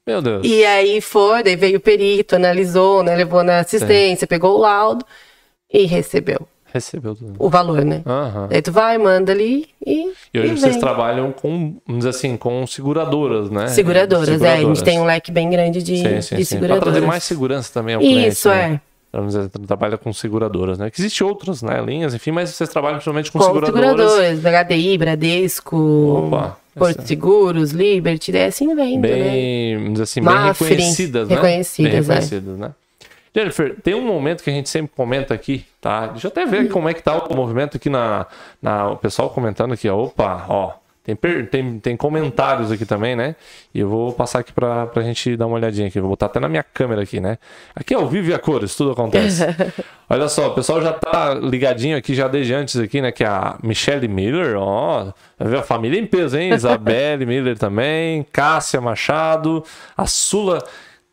B: Meu Deus.
C: E aí foi, daí veio o perito, analisou, né? Levou na assistência, pegou o laudo e recebeu
B: Recebeu tudo.
C: o valor, né?
B: Aham.
C: Daí tu vai, manda ali e.
B: E hoje
C: e
B: vocês trabalham com, vamos dizer assim, com seguradoras, né?
C: Seguradoras, é. A gente tem um leque bem grande de,
B: Sim, sim,
C: de
B: sim. Pra
C: seguradoras.
B: trazer mais segurança também ao cliente.
C: Isso,
B: né?
C: é.
B: Vamos dizer, trabalha com seguradoras, né? Que existem outras, né? Linhas, enfim, mas vocês trabalham principalmente com,
C: Com
B: seguradoras.
C: seguradoras, HDI, Bradesco,
B: Opa,
C: Porto Seguros, Liberty, assim vem, né?
B: Bem, dizer assim, bem
C: Mafre,
B: reconhecidas, né?
C: reconhecidas,
B: bem
C: é.
B: reconhecidas, né? Jennifer, tem um momento que a gente sempre comenta aqui, tá? Deixa eu até ver como é que tá o movimento aqui na, na o pessoal comentando aqui, ó. Opa, ó. Tem, tem, tem comentários aqui também, né? E eu vou passar aqui pra, pra gente dar uma olhadinha aqui. Vou botar até na minha câmera aqui, né? Aqui é ao vivo e a cores, tudo acontece. Olha só, o pessoal já tá ligadinho aqui já desde antes aqui, né? Que é a Michelle Miller, ó. Ver a família em peso, hein? Isabelle Miller também, Cássia Machado, a Sula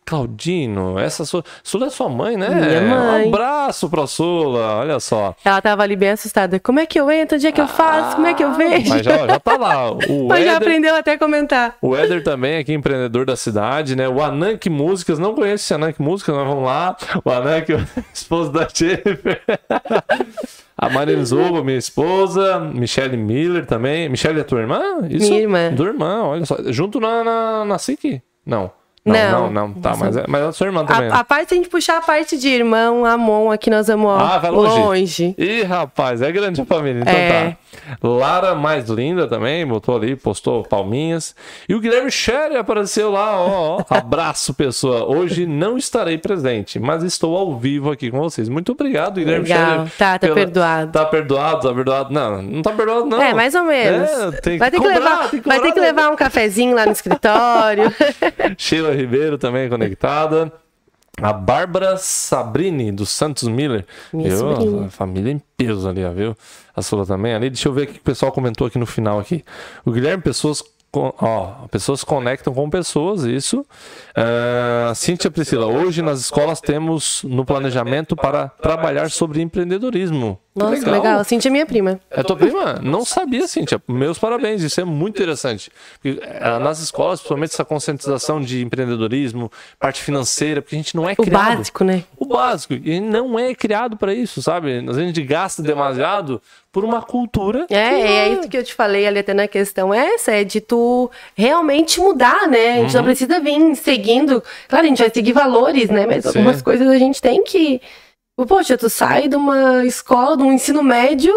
B: Claudino, essa Sula, Sula é sua mãe, né?
C: Minha mãe.
B: Um abraço pra Sula, olha só.
C: Ela tava ali bem assustada. Como é que eu entro? Onde é que eu faço? Como é que eu vejo?
B: Mas já, já tá lá. O
C: Mas já
B: Éder,
C: aprendeu até a comentar.
B: o Éder também aqui, empreendedor da cidade, né? O Anank Músicas, não conheço esse Anank Músicas, mas vamos lá. O Anank, esposo da Jennifer. A Marina Zuba, minha esposa. Michelle Miller também. Michelle é tua irmã? Isso?
C: Minha irmã.
B: Tua irmã, olha só. Junto na, na, na SIC? Não. Não,
C: Não.
B: não, não. Tá, mas é, mas é a sua irmã também.
C: A,
B: né?
C: a parte, se a gente puxar a parte de irmão, Amon, aqui nós vamos ó,
B: Ah, vai longe.
C: longe.
B: Ih, rapaz, é grande a família. Então
C: É.
B: tá. Lara mais linda também, botou ali, postou palminhas. E o Guilherme Sherry apareceu lá, ó, ó. Abraço, pessoa. Hoje não estarei presente, mas estou ao vivo aqui com vocês. Muito obrigado, Guilherme
C: Legal.
B: Sherry.
C: Tá, tá perdoado.
B: Tá perdoado, tá perdoado. Não, não tá perdoado, não.
C: É, mais ou menos.
B: É, tem
C: vai ter que,
B: cobrar,
C: levar,
B: tem
C: vai ter que
B: né?
C: levar um cafezinho lá no escritório.
B: Sheila Ribeiro também conectada. A Bárbara Sabrini, do Santos Miller.
C: Minha
B: viu?
C: sobrinha.
B: A família em peso ali, viu? A sua também ali. Deixa eu ver o que o pessoal comentou aqui no final aqui. O Guilherme, pessoas. Ó, pessoas conectam com pessoas, isso. Ah, Cíntia Priscila, hoje nas escolas temos no planejamento para trabalhar sobre empreendedorismo.
C: Nossa, legal. Cintia é minha prima.
B: é tua prima? Não sabia, Cíntia. Meus parabéns, isso é muito interessante. Eh, nas escolas, principalmente essa conscientização de empreendedorismo, parte financeira, porque a gente não é
C: O
B: criado.
C: básico, né?
B: O básico. E a não é criado para isso, sabe? A gente gasta demasiado por uma cultura.
C: É,
B: que
C: é isso que eu te falei ali até na questão essa, é de tu realmente mudar, né? A gente
B: Uhum.
C: não precisa vir seguindo. Claro, a gente vai seguir valores, né? Mas
B: Sim.
C: algumas coisas a gente tem que. Poxa, tu sai de uma escola, de um ensino médio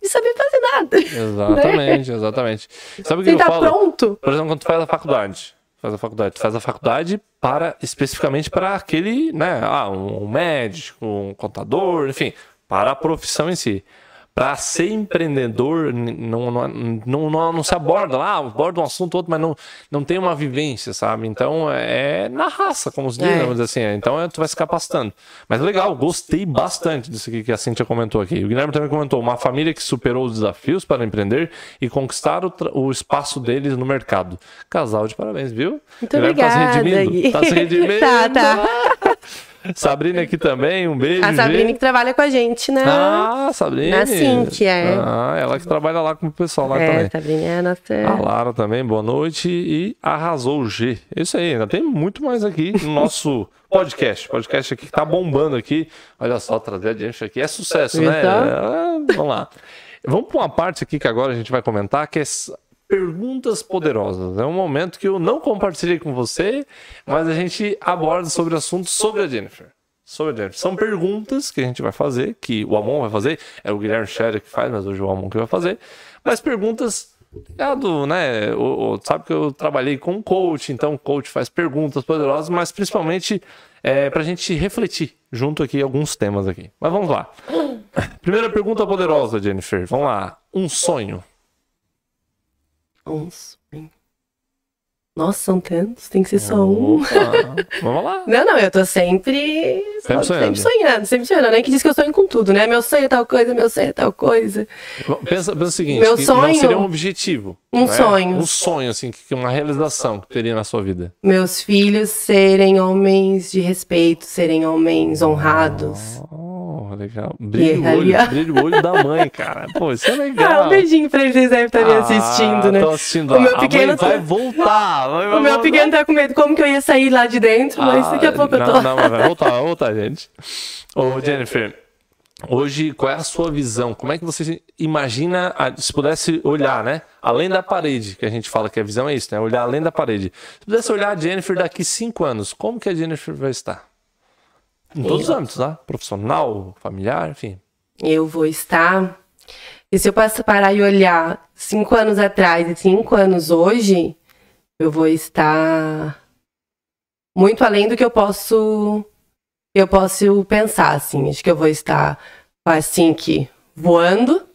C: e saber fazer nada.
B: Exatamente, exatamente. Sabe o que
C: Você
B: eu
C: tá
B: falo?
C: pronto?
B: Por exemplo, quando tu faz a faculdade. Faz a faculdade. Tu faz a faculdade para especificamente para aquele, né? Ah, um médico, um contador, enfim, para a profissão em si. Para ser empreendedor, não, não, não, não, se aborda lá, aborda um assunto outro, mas não, não tem uma vivência, sabe? Então é na raça, como se diz,
C: É.
B: assim. Então é, tu vai se capacitando. Mas legal, gostei bastante disso aqui que a Cintia comentou aqui. O Guilherme também comentou: uma família que superou os desafios para empreender e conquistar o, o espaço deles no mercado. Casal de parabéns, viu?
C: Muito
B: O Guilherme tá se
C: obrigada,
B: redimindo.
C: Gui.
B: Tá se redimindo.
C: Tá, tá.
B: Sabrina aqui também, um beijo.
C: A Sabrina que trabalha com a gente na.
B: Ah, Sabrina.
C: Na Cintia, é.
B: Ah, ela que trabalha lá com o pessoal lá
C: é,
B: também.
C: Sabrina é a nossa.
B: A Lara também, boa noite. E arrasou o G. Isso aí, ainda tem muito mais aqui no nosso podcast. Podcast aqui que tá bombando aqui. Olha só, trazer a gente aqui é sucesso, né?
C: Então?
B: É, vamos lá. Vamos para uma parte aqui que agora a gente vai comentar, que é perguntas poderosas. É um momento que eu não compartilhei com você, mas a gente aborda sobre assuntos sobre a Jennifer. Sobre a Jennifer. São perguntas que a gente vai fazer, que o Amon vai fazer, é o Guilherme Scherer que faz, mas hoje é o Amon que vai fazer. Mas perguntas ligado, né? O, o- sabe que eu trabalhei com coach, então o coach faz perguntas poderosas, mas principalmente é, para a gente refletir junto aqui alguns temas aqui. Mas vamos lá. Primeira pergunta poderosa, Jennifer. Vamos lá. Um sonho.
C: Um sonho. Nossa, são tantos, tem que ser só um.
B: Vamos lá.
C: Não, não, eu tô sempre.
B: Sempre sonhando.
C: Sempre sonhando, sempre sonhando. Nem que diz que eu sonho com tudo, né? Meu sonho é tal coisa, meu sonho é tal coisa.
B: Pensa, pensa o seguinte:
C: Meu sonho-
B: seria um objetivo.
C: Um
B: né?
C: sonho.
B: Um sonho, assim, uma realização que teria na sua vida.
C: Meus filhos serem homens de respeito, serem homens honrados.
B: Oh, legal. Brilha o olho,
C: yeah.
B: brilha o olho da mãe, cara. Pô, isso é legal.
C: Ah, um beijinho pra eles, eles devem estar me assistindo, né?
B: Tô assistindo.
C: O meu pequeno
B: mãe vai
C: tá-
B: voltar. vai- vai
C: O meu
B: voltar.
C: pequeno tá com medo como que eu ia sair lá de dentro, mas daqui a pouco eu
B: não,
C: tô.
B: Não, mas vai voltar, vai voltar, gente. Ô, Jennifer, hoje qual é a sua visão? Como é que você imagina, se pudesse olhar, né? Além da parede, que a gente fala que a visão é isso, né? Olhar além da parede. Se pudesse olhar a Jennifer daqui cinco anos, como que a Jennifer vai estar? Em todos os âmbitos, tá? Profissional, familiar, enfim.
C: Eu vou estar. E se eu parar e olhar cinco anos atrás e cinco anos hoje, eu vou estar muito além do que eu posso eu posso pensar, assim. Acho que eu vou estar assim que voando,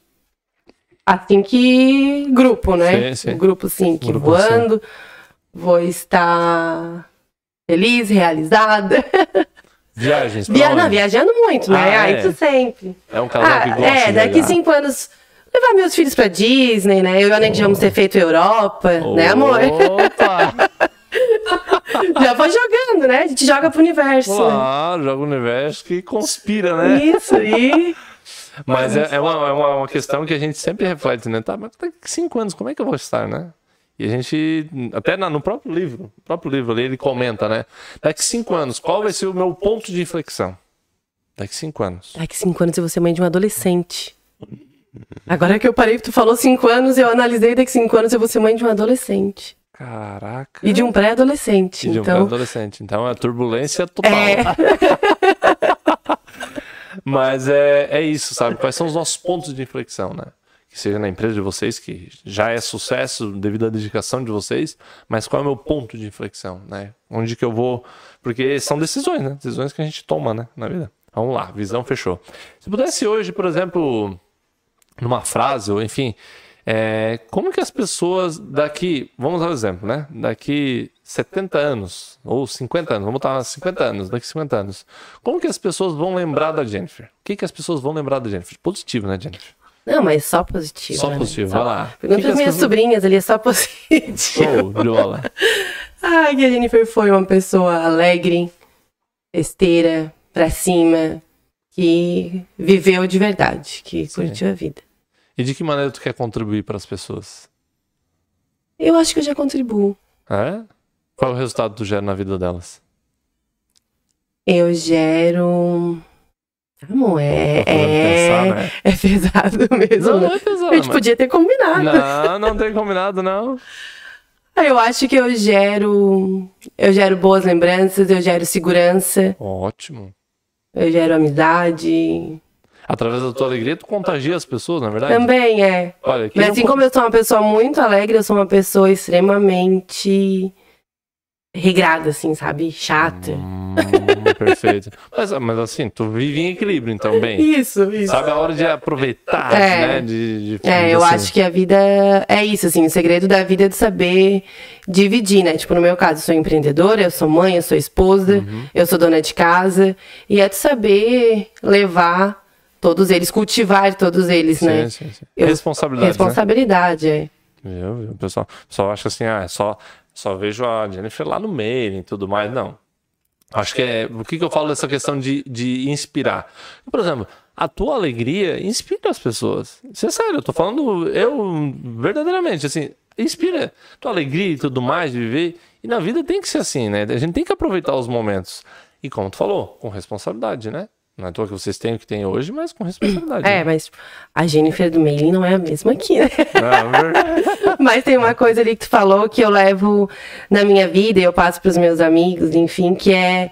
C: assim que grupo, né?
B: Sim, sim.
C: Grupo sim que
B: Grupo,
C: voando. Vou estar feliz, realizada.
B: Viagens,
C: Via... Não, viajando muito, né?
B: Ah, é?
C: isso sempre.
B: É um casal que
C: Ah,
B: gosta
C: é, daqui cinco anos levar meus filhos pra Disney, né? Eu e a Neg já vamos ter feito Europa, né, amor?
B: Opa!
C: Já vou jogando, né? A gente joga pro universo. né?
B: Claro, joga o universo que conspira, né?
C: Isso, e.
B: Mas é, é uma, é uma, uma questão que a gente sempre reflete, né? Tá, mas daqui cinco anos, como é que eu vou estar, né? E a gente, até no próprio livro, no próprio livro ali, ele comenta, né? Daqui cinco anos, qual vai ser o meu ponto de inflexão? Daqui cinco anos.
C: Daqui cinco anos eu vou ser mãe de um adolescente. Agora que eu parei, tu falou cinco anos, eu analisei daqui cinco anos eu vou ser mãe de um adolescente.
B: Caraca.
C: E de um pré-adolescente.
B: E de um
C: então,
B: adolescente. Então é turbulência total.
C: É.
B: Mas é, é isso, sabe? Quais são os nossos pontos de inflexão, né? Que seja na empresa de vocês, que já é sucesso devido à dedicação de vocês, mas qual é o meu ponto de inflexão, né? Onde que eu vou. Porque são decisões, né? Decisões que a gente toma, né? Na vida. Vamos lá, visão fechou. Se pudesse hoje, por exemplo, numa frase, ou enfim, é, como que as pessoas daqui, vamos dar um exemplo, né? Daqui 70 anos, ou 50 anos, vamos botar 50 anos, daqui 50 anos, como que as pessoas vão lembrar da Jennifer? O que, que as pessoas vão lembrar da Jennifer? Positivo, né, Jennifer?
C: Não, mas só positivo.
B: Só
C: né?
B: positivo,
C: Só-
B: vai lá.
C: Pergunta as minhas sobrinhas ali, é só positivo.
B: Show de bola.
C: Ai, que a Jennifer foi uma pessoa alegre, festeira, pra cima, que viveu de verdade, que
B: Sim.
C: curtiu a vida.
B: E de que maneira tu quer contribuir para as pessoas?
C: Eu acho que eu já contribuo.
B: É? Qual é o resultado que tu gera na vida delas?
C: Eu gero. Amor, é. É,
B: pensar, né?
C: é pesado mesmo.
B: Não,
C: né?
B: não é pesado.
C: a gente
B: mas-
C: podia ter combinado.
B: Não, não tem combinado, não.
C: Ah, Eu acho que eu gero. Eu gero boas lembranças, eu gero segurança,
B: Ótimo.
C: eu gero amizade.
B: Através da tua alegria, tu contagia as pessoas, na verdade?
C: Também é.
B: Olha,
C: Mas assim como eu sou uma pessoa muito alegre, eu sou uma pessoa extremamente regrada, assim, sabe? Chata.
B: Hum, perfeito. Mas, mas assim, tu vive em equilíbrio, então, bem.
C: Isso, isso.
B: Sabe a hora de aproveitar,
C: É.
B: né? De, de-
C: É, eu
B: assim.
C: acho que a vida é isso, assim, o segredo da vida é de saber dividir, né? Tipo, no meu caso, eu sou empreendedora, eu sou mãe, eu sou esposa,
B: Uhum.
C: eu sou dona de casa, e é de saber levar todos eles, cultivar todos eles,
B: Sim,
C: né?
B: sim, sim.
C: Eu-
B: Responsabilidade, né?
C: Responsabilidade, é.
B: Viu, viu? Pessoal, o pessoal acha assim, ah, é só, só vejo a Jennifer lá no meio e tudo mais. Não. Acho que é. O que, que eu falo dessa questão de, de inspirar? Por exemplo, a tua alegria inspira as pessoas. Isso é sério, eu tô falando, eu verdadeiramente, assim, inspira tua alegria e tudo mais de viver. E na vida tem que ser assim, né? A gente tem que aproveitar os momentos. E como tu falou, com responsabilidade, né? Não é à toa que vocês têm o que tem hoje, mas com responsabilidade.
C: É,
B: né?
C: mas a Jennifer do Mailing não é a mesma aqui, né?
B: Não, é.
C: Mas tem uma coisa ali que tu falou que eu levo na minha vida e eu passo pros meus amigos, enfim, que é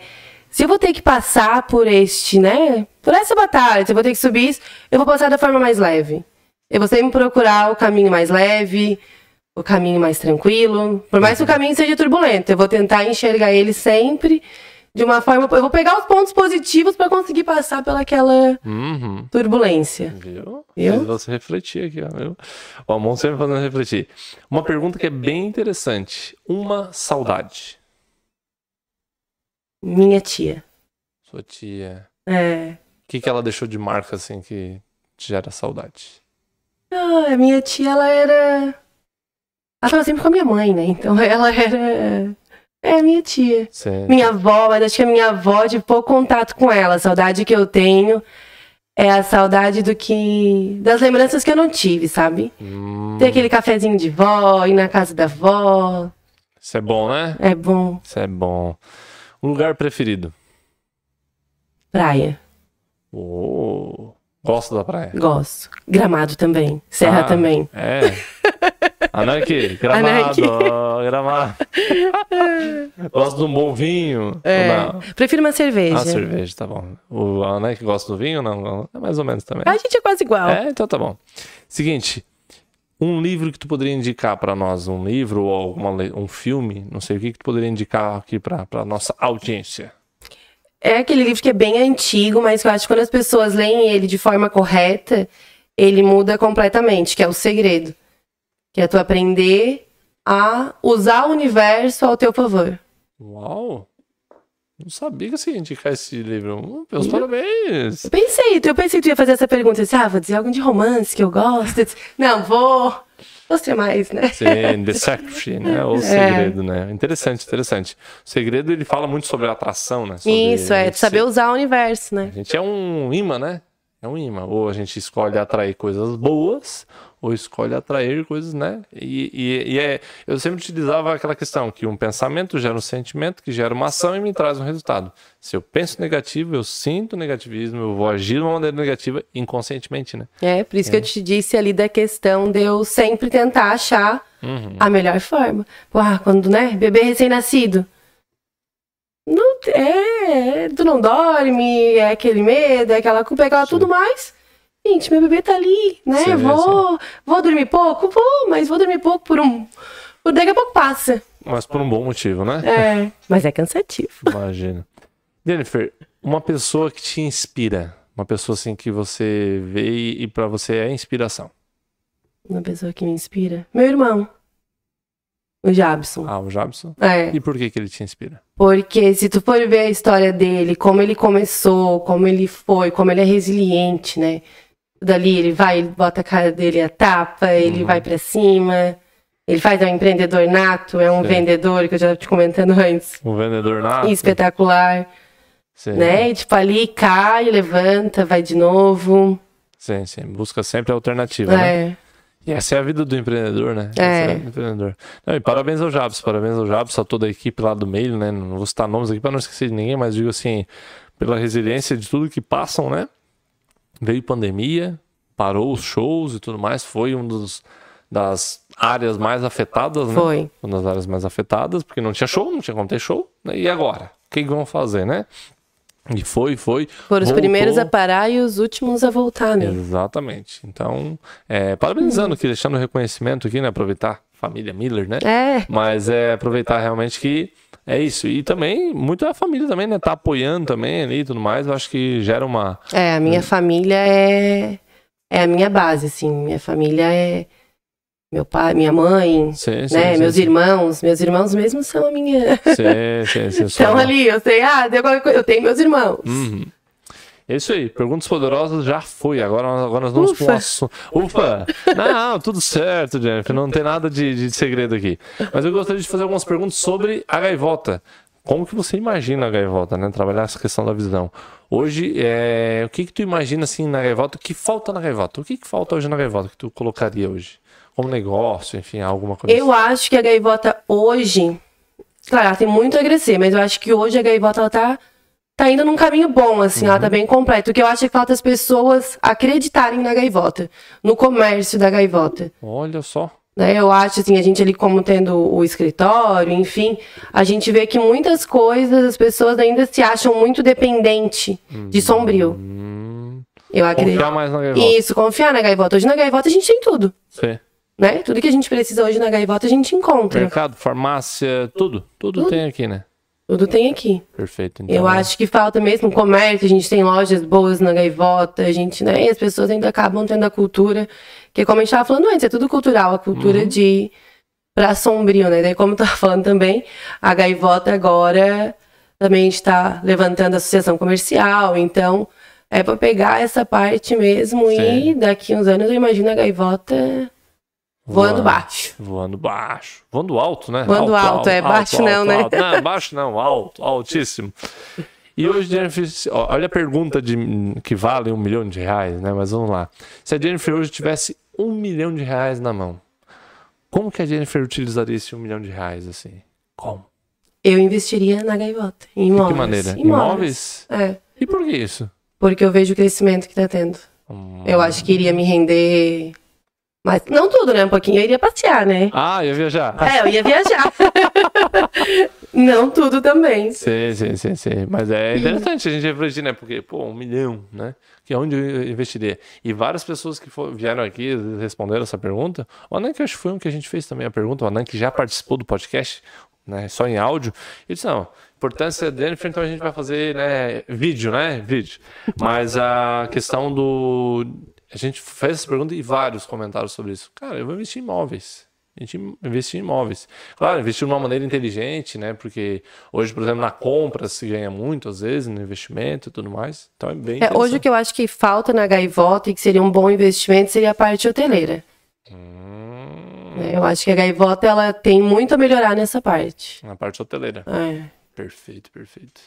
C: se eu vou ter que passar por este, né? Por essa batalha, se eu vou ter que subir isso, eu vou passar da forma mais leve. Eu vou sempre procurar o caminho mais leve, o caminho mais tranquilo. Por mais que o caminho seja turbulento, eu vou tentar enxergar ele sempre de uma forma. Eu vou pegar os pontos positivos para conseguir passar pelaquela
B: Uhum.
C: turbulência.
B: Viu?
C: Viu?
B: Você refletir aqui, ó, viu? O Amon sempre fazendo refletir. Uma pergunta que é bem interessante. Uma saudade.
C: Minha tia.
B: Sua tia.
C: É.
B: O que, que ela deixou de marca, assim, que te gera saudade?
C: Ah, minha tia, ela era. Ela tava sempre com a minha mãe, né? Então ela era. É, minha tia.
B: Você...
C: Minha avó, mas acho que a minha avó, de pouco contato com ela. A saudade que eu tenho é a saudade do que. das lembranças que eu não tive, sabe?
B: Hum,
C: Ter aquele cafezinho de vó, ir na casa da vó.
B: Isso é bom, né?
C: É bom.
B: Isso é bom. Um lugar preferido?
C: Praia.
B: Oh, gosto da praia.
C: Gosto. Gramado também. Serra
B: Ah,
C: também.
B: É. Anarque, gramado,
C: Anarque.
B: gramado. Gosto de um bom vinho.
C: É. Prefiro uma cerveja.
B: Ah, cerveja, tá bom. O Anarque gosta do vinho? Não, é mais ou menos também.
C: A gente é quase igual.
B: É, então tá bom. Seguinte, um livro que tu poderia indicar pra nós, um livro ou le- um filme, não sei o que que tu poderia indicar aqui pra, pra nossa audiência.
C: É aquele livro que é bem antigo, mas que eu acho que quando as pessoas leem ele de forma correta, ele muda completamente, que é o segredo. Que é tu aprender a usar o universo ao teu favor.
B: Uau! Não sabia que você ia indicar esse livro. Hum, Meus parabéns!
C: Eu pensei, eu pensei que tu ia fazer essa pergunta. Eu disse, ah, vou dizer algum de romance que eu gosto. Eu disse, Não, vou. Vou ser mais, né?
B: Sim, The Secret, né? O segredo, né? Interessante, interessante. O segredo, ele fala muito sobre a atração, né? Sobre
C: Isso, é, saber usar o universo, né?
B: A gente é um imã, né? É um imã. Ou a gente escolhe atrair coisas boas, ou escolhe atrair coisas, né? E, e, e é, eu sempre utilizava aquela questão que um pensamento gera um sentimento, que gera uma ação e me traz um resultado. Se eu penso negativo, eu sinto negativismo, eu vou agir de uma maneira negativa inconscientemente, né?
C: É, por isso que eu te disse ali da questão de eu sempre tentar achar
B: Uhum.
C: A melhor forma. Pô, ah, quando, né? Bebê recém-nascido. Não, te- é, tu não dorme, é aquele medo, é aquela culpa, é aquela
B: Sim.
C: tudo mais. Gente, meu bebê tá ali, né?
B: Sim,
C: vou, vou dormir pouco? Vou, mas vou dormir pouco por um. Por daqui a pouco passa.
B: Mas por um bom motivo, né?
C: É, mas é cansativo.
B: Imagina. Jennifer, uma pessoa que te inspira, uma pessoa assim que você vê e, e para você é inspiração.
C: Uma pessoa que me inspira. Meu irmão. O Jabson.
B: Ah, o Jabson.
C: É.
B: E por que que ele te inspira?
C: Porque se tu for ver a história dele, como ele começou, como ele foi, como ele é resiliente, né? Dali ele vai, ele bota a cara dele a tapa, ele
B: Uhum.
C: vai pra cima. Ele faz é um empreendedor nato, é um
B: Sim.
C: vendedor que eu já tava te comentando antes.
B: Um vendedor nato.
C: Espetacular,
B: Sim.
C: né? E, tipo ali cai, levanta, vai de novo.
B: Sim, sim. Busca sempre a alternativa, né?
C: É.
B: E essa é a vida do empreendedor, né?
C: É.
B: Do empreendedor. Não, e parabéns ao Jabs, parabéns ao Jabs, a toda a equipe lá do meio, né? Não vou citar nomes aqui para não esquecer de ninguém, mas digo assim, pela resiliência de tudo que passam, né? Veio pandemia, parou os shows e tudo mais, foi um dos das áreas mais afetadas, né?
C: Foi.
B: Uma das áreas mais afetadas, porque não tinha show, não tinha como ter show, né? E agora? O que, que vão fazer, né? E foi, foi.
C: Foram os
B: voltou.
C: primeiros a parar e os últimos a voltar, né?
B: Exatamente. Então, é, parabenizando aqui, deixando o reconhecimento aqui, né? Aproveitar família Miller, né?
C: É.
B: Mas é aproveitar realmente que é isso. E também, muito a família também, né? Tá apoiando também ali e tudo mais. Eu acho que gera uma.
C: É, a minha família é, é a minha base, assim. Minha família é meu pai, minha mãe,
B: Sim,
C: né?
B: sim,
C: meus
B: sim.
C: irmãos. Meus irmãos mesmo são a minha.
B: Sim, sim, sim, só-
C: Estão ali, eu sei, ah, deu qualquer coisa, eu tenho meus irmãos.
B: Uhum. É isso aí, perguntas poderosas já foi. Agora, agora nós vamos
C: Ufa.
B: para um assunto. Ufa! Não, tudo certo, Jennifer. Não tem nada de, de segredo aqui. Mas eu gostaria de fazer algumas perguntas sobre a gaivota. Como que você imagina a gaivota, né? Trabalhar essa questão da visão. Hoje, é... o que que tu imagina assim na gaivota? O que falta na gaivota? O que que falta hoje na gaivota que tu colocaria hoje? Como negócio, enfim, alguma coisa
C: Eu acho que a gaivota hoje, claro, ela tem muito a crescer, mas eu acho que hoje a gaivota ela tá, tá indo num caminho bom, assim, ela
B: Uhum.
C: tá bem completa. O que eu acho é que falta as pessoas acreditarem na gaivota, no comércio da gaivota.
B: Olha só.
C: né? Eu acho, assim, a gente ali como tendo o escritório, enfim, a gente vê que muitas coisas as pessoas ainda se acham muito dependente de sombrio.
B: Hum,
C: Eu acredito.
B: confiar mais na gaivota.
C: Isso, confiar na gaivota. Hoje na gaivota a gente tem tudo,
B: Sim.
C: Né? Tudo que a gente precisa hoje na gaivota a gente encontra.
B: Mercado, farmácia, tudo. Tudo tem aqui, né?
C: Tudo tem aqui.
B: Perfeito. Então,
C: Eu acho que falta mesmo comércio, a gente tem lojas boas na gaivota, a gente, né? E as pessoas ainda acabam tendo a cultura, que como a gente tava falando antes, é tudo cultural, a cultura de ir pra sombrio, né? Daí, como eu tava falando também, a gaivota agora também a gente tá levantando a associação comercial, então é pra pegar essa parte mesmo
B: Sim.
C: e daqui uns anos eu imagino a gaivota voando baixo.
B: Voando baixo. Voando alto, né?
C: Voando alto, é, baixo não, né?
B: alto. Não, baixo não, alto, altíssimo. E hoje, Jennifer, olha a pergunta de, que vale um milhão de reais, né? Mas vamos lá. Se a Jennifer hoje tivesse um milhão de reais na mão, como que a Jennifer utilizaria esse um milhão de reais, assim? Como?
C: Eu investiria na gaivota, em
B: De
C: imóveis.
B: que maneira?
C: Imóveis. É.
B: E por que isso?
C: Porque eu vejo o crescimento que tá tendo.
B: Hum.
C: Eu acho que iria me render. Mas não tudo, né? Um pouquinho eu iria passear, né?
B: Ah, ia viajar.
C: É, eu ia viajar. não tudo também.
B: Sim, sim, sim, sim. Mas é interessante a gente refletir, né? Porque, pô, um milhão, né? Que é onde eu investiria? E várias pessoas que for- vieram aqui responderam essa pergunta. O Anan, que acho que foi um que a gente fez também a pergunta, o Anan, que já participou do podcast, né? Só em áudio. Ele disse, não, importância da Jennifer, então a gente vai fazer, né? Vídeo, né? Vídeo. Mas a questão do... A gente fez essa pergunta e vários comentários sobre isso. Cara, eu vou investir em imóveis. A gente investir em imóveis. Claro, investir de uma maneira inteligente, né? Porque hoje, por exemplo, na compra se ganha muito, às vezes, no investimento e tudo mais. Então é bem
C: É, hoje o que eu acho que falta na gaivota e que seria um bom investimento seria a parte hoteleira.
B: Hum,
C: né? Eu acho que a gaivota ela tem muito a melhorar nessa parte.
B: na parte hoteleira.
C: É,
B: Perfeito, perfeito.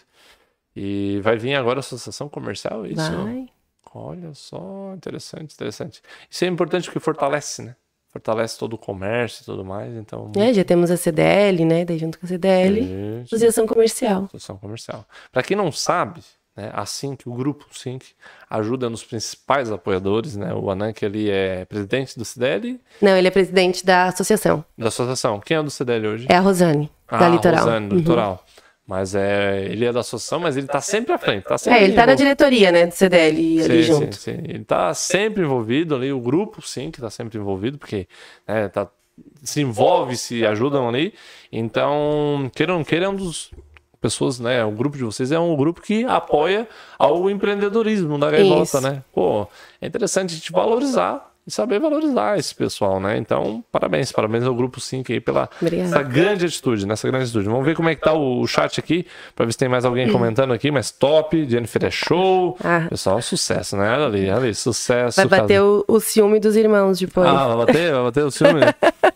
B: E vai vir agora a associação comercial, é isso?
C: vai.
B: Olha só, interessante, interessante. Isso é importante porque fortalece, né? Fortalece todo o comércio e tudo mais, então...
C: É, já temos a CDL, né? Daí junto com a CDL,
B: Isso.
C: associação comercial.
B: Associação comercial. Para quem não sabe, né? A Sync, o grupo Sync, ajuda nos principais apoiadores, né? O Anank ali é presidente do CDL
C: Não, ele é presidente da associação.
B: da associação. Quem é do CDL hoje?
C: É a Rosane, da
B: ah,
C: Litoral.
B: Rosane, do
C: Uhum.
B: Litoral. Mas é, ele é da associação, mas ele tá sempre à frente. Tá sempre
C: É, ele tá na diretoria, né, do CDL ali
B: Sim,
C: junto.
B: sim, sim. Ele tá sempre envolvido ali, o grupo sim, que tá sempre envolvido, porque né, tá, se envolve, se ajudam ali. Então, queira ou não queira, é um dos pessoas, né? O grupo de vocês é um grupo que apoia ao empreendedorismo da gaivota,
C: Isso.
B: né? Pô, é interessante a gente valorizar e saber valorizar esse pessoal, né? Então, parabéns, parabéns ao grupo Sync aí pela
C: Obrigada.
B: essa grande atitude, nessa grande atitude. Vamos ver como é que tá o chat aqui, pra ver se tem mais alguém comentando aqui, mas top, Jennifer é show.
C: Ah.
B: Pessoal, sucesso, né? Olha ali, ali, sucesso.
C: Vai bater o, o ciúme dos irmãos depois.
B: Ah, vai bater, vai bater o ciúme.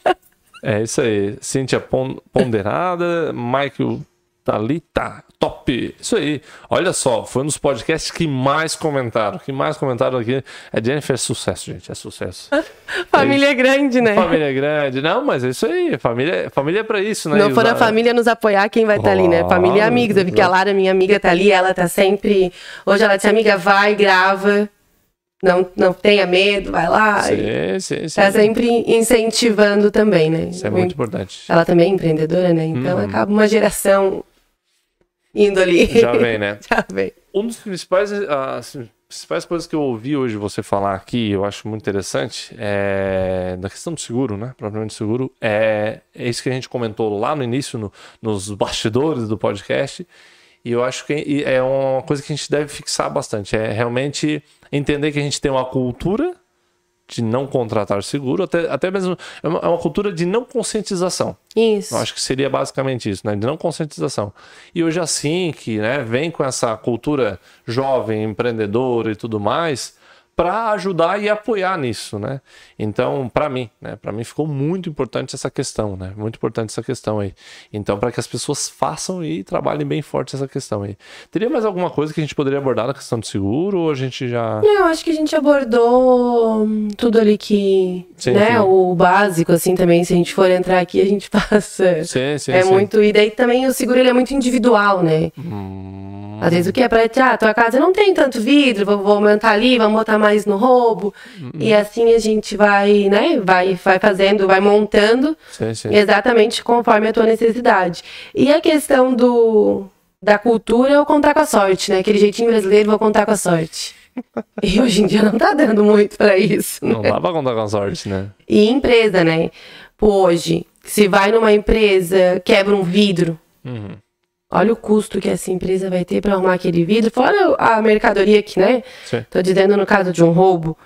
B: é isso aí. Cíntia Pon- Ponderada, Michael Thalita, top. Isso aí. Olha só, foi um dos podcasts que mais comentaram. Que mais comentaram aqui. É Jennifer, é sucesso, gente. É sucesso.
C: família é grande, né?
B: Família grande. Não, mas é isso aí. Família, família é pra isso, né?
C: Não for a família nos apoiar, quem vai estar ali, né? Família e amigos. Eu vi que a. Lara, minha amiga, tá ali. Ela tá sempre. Hoje ela disse, amiga, vai, grava. Não, não tenha medo, vai lá.
B: Sim, sim, sim.
C: Tá sempre incentivando também, né?
B: Isso é muito importante.
C: Ela também é empreendedora, né? Então acaba uma geração indo ali.
B: Já vem, né?
C: Já vem.
B: Um dos principais, as principais coisas que eu ouvi hoje você falar aqui, eu acho muito interessante, é da questão do seguro, né? Propriamente seguro, é, é isso que a gente comentou lá no início, no- nos bastidores do podcast. E eu acho que é uma coisa que a gente deve fixar bastante. É realmente entender que a gente tem uma cultura de não contratar seguro, até, até mesmo é uma, é uma cultura de não conscientização.
C: Isso.
B: Eu acho que seria basicamente isso, né? De não conscientização. E hoje assim que, né, vem com essa cultura jovem, empreendedora e tudo mais, para ajudar e apoiar nisso, né? Então, para mim, né, para mim ficou muito importante essa questão, né? Muito importante essa questão aí. Então, para que as pessoas façam e trabalhem bem forte essa questão aí. Teria mais alguma coisa que a gente poderia abordar na questão do seguro ou a gente já
C: Eu acho que a gente abordou hum, tudo ali que,
B: Sim,
C: né,
B: sim.
C: o básico, assim, também, se a gente for entrar aqui, a gente passa.
B: Sim, sim,
C: é
B: sim.
C: muito, e daí também o seguro, ele é muito individual, né?
B: Hum,
C: Às vezes o que é pra ti, ah, tua casa não tem tanto vidro, vou, vou aumentar ali, vamos botar mais no roubo.
B: Hum.
C: E assim a gente vai, né, vai, vai fazendo, vai montando
B: sim, sim.
C: exatamente conforme a tua necessidade. E a questão do da cultura é o contar com a sorte, né? Aquele jeitinho brasileiro, vou contar com a sorte. E hoje em dia não tá dando muito pra isso. né?
B: Não dá pra contar com a sorte, né?
C: E empresa, né? Pô, hoje, se vai numa empresa, quebra um vidro,
B: Uhum.
C: Olha o custo que essa empresa vai ter pra arrumar aquele vidro, fora a mercadoria que, né? Tô dizendo no caso de um roubo.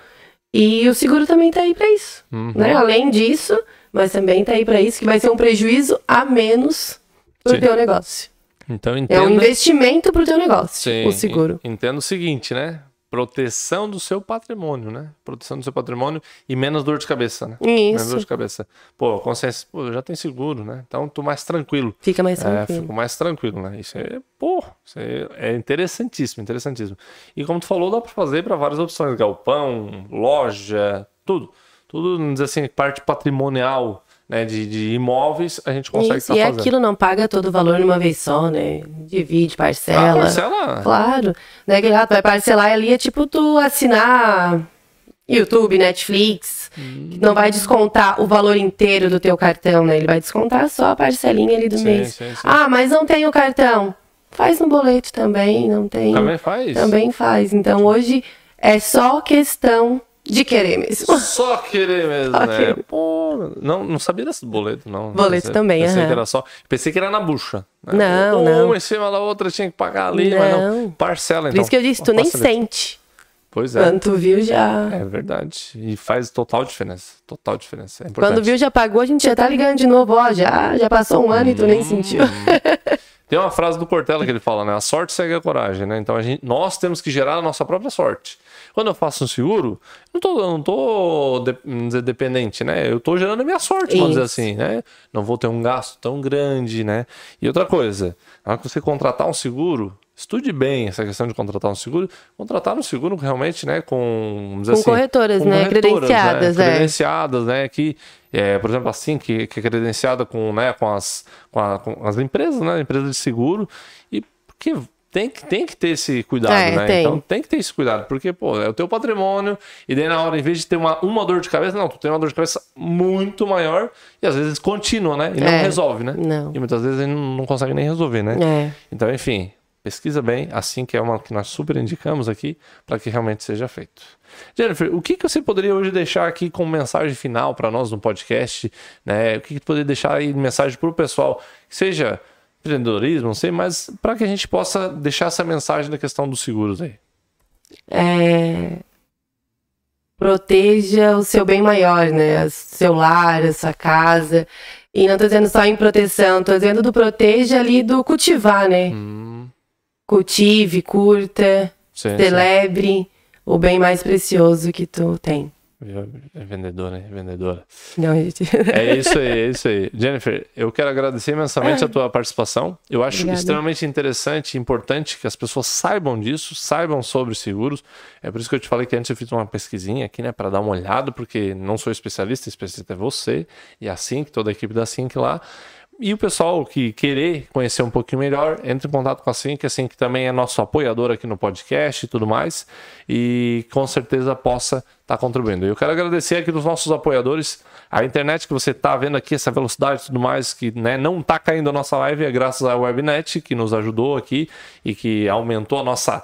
C: E o seguro também tá aí pra isso,
B: Uhum.
C: né? Além disso, mas também tá aí pra isso, que vai ser um prejuízo a menos pro
B: Sim.
C: teu negócio.
B: Então
C: É
B: entenda.
C: um investimento pro teu negócio,
B: Sim,
C: o seguro.
B: en- Entenda o seguinte, né? Proteção do seu patrimônio, né? Proteção do seu patrimônio e menos dor de cabeça, né? Menos dor
C: Isso.
B: de cabeça. Pô, consciência, pô, já tem seguro, né? Então tô mais tranquilo.
C: Fica mais
B: É,
C: tranquilo.
B: fico mais tranquilo, né? Isso é, pô, isso é, é interessantíssimo, interessantíssimo. E como tu falou, dá pra fazer para várias opções, galpão, loja, tudo. Tudo, vamos dizer assim, parte patrimonial, né, de, de imóveis, a gente consegue
C: Isso,
B: estar
C: e é
B: fazendo.
C: aquilo não paga todo o valor numa vez só, né? Divide,
B: Ah,
C: parcela.
B: parcela?
C: Claro. Né, que ah, tu vai parcelar ali, é tipo tu assinar YouTube, Netflix. que Não vai descontar o valor inteiro do teu cartão, né? Ele vai descontar só a parcelinha ali do
B: Sim,
C: mês.
B: sim, sim.
C: Ah, mas não tem o cartão. Faz no boleto também, não tem.
B: Também faz?
C: Também faz. Então hoje é só questão de querer mesmo.
B: Só querer mesmo,
C: Só
B: né?
C: querer.
B: Pô, não, não sabia desse boleto, não.
C: Boleto
B: Pensei-
C: também,
B: Pensei
C: aham.
B: que era só. Pensei que era na bucha. né?
C: Não,
B: Uma
C: não.
B: em cima da outra tinha que pagar ali, mas não.
C: Não.
B: Parcela, então.
C: Por isso que eu disse, tu nem sente.
B: Pois é.
C: Quando tu viu, já.
B: É verdade. E faz total diferença. Total diferença. É.
C: Quando viu, já pagou, a gente já tá ligando de novo. Ó, já, já passou um ano e tu
B: Hum.
C: nem sentiu.
B: Tem uma frase do Cortella que ele fala, né? A sorte segue a coragem, né? Então a gente, nós temos que gerar a nossa própria sorte. Quando eu faço um seguro, eu não tô, não tô de- dizer, dependente, né? Eu tô gerando a minha sorte, vamos dizer assim, né? Não vou ter um gasto tão grande, né? E outra coisa, na hora que você contratar um seguro, estude bem essa questão de contratar um seguro. Contratar um seguro realmente, né? Com, vamos dizer
C: Com
B: assim,
C: corretoras, né? Credenciadas, é.
B: credenciadas, né? Que, é, por exemplo, assim, que, que é credenciada com, né, com, as, com, a- com as empresas, né? Empresas de seguro. E porque tem que, tem que ter esse cuidado,
C: É,
B: né?
C: tem.
B: Então tem que ter esse cuidado, porque, pô, é o teu patrimônio, e daí na hora, em vez de ter uma, uma dor de cabeça, não, tu tem uma dor de cabeça muito maior, e às vezes contínua, né? E não
C: É,
B: resolve, né?
C: não.
B: E muitas vezes ele não não consegue nem resolver, né?
C: É.
B: Então, enfim, pesquisa bem, assim que é uma que nós super indicamos aqui, para que realmente seja feito. Jennifer, o que, que você poderia hoje deixar aqui como mensagem final para nós no podcast? Né? O que, que poderia deixar aí de mensagem para o pessoal, seja empreendedorismo, não sei, mas para que a gente possa deixar essa mensagem da questão dos seguros aí.
C: É, Proteja o seu bem maior, né? O Seu lar, a sua casa. E não tô dizendo só em proteção, tô dizendo do proteja ali do cultivar, né?
B: Hum,
C: Cultive, curta,
B: sim, sim.
C: celebre o bem mais precioso que tu tem.
B: É vendedora, hein? Vendedora.
C: Não, gente.
B: É isso aí, é isso aí. Jennifer, eu quero agradecer imensamente a tua participação. Eu acho
C: Obrigada.
B: extremamente interessante e importante que as pessoas saibam disso, saibam sobre seguros. É por isso que eu te falei que antes eu fiz uma pesquisinha aqui, né, para dar uma olhada, porque não sou especialista, especialista é você e a Sync, toda a equipe da Sync lá. E o pessoal que querer conhecer um pouquinho melhor, entre em contato com a Sync, a Sync também é nosso apoiador aqui no podcast e tudo mais, e com certeza possa estar contribuindo. Eu quero agradecer aqui dos nossos apoiadores, a internet que você está vendo aqui, essa velocidade e tudo mais, que né, não está caindo a nossa live, é graças à Webnet, que nos ajudou aqui e que aumentou a nossa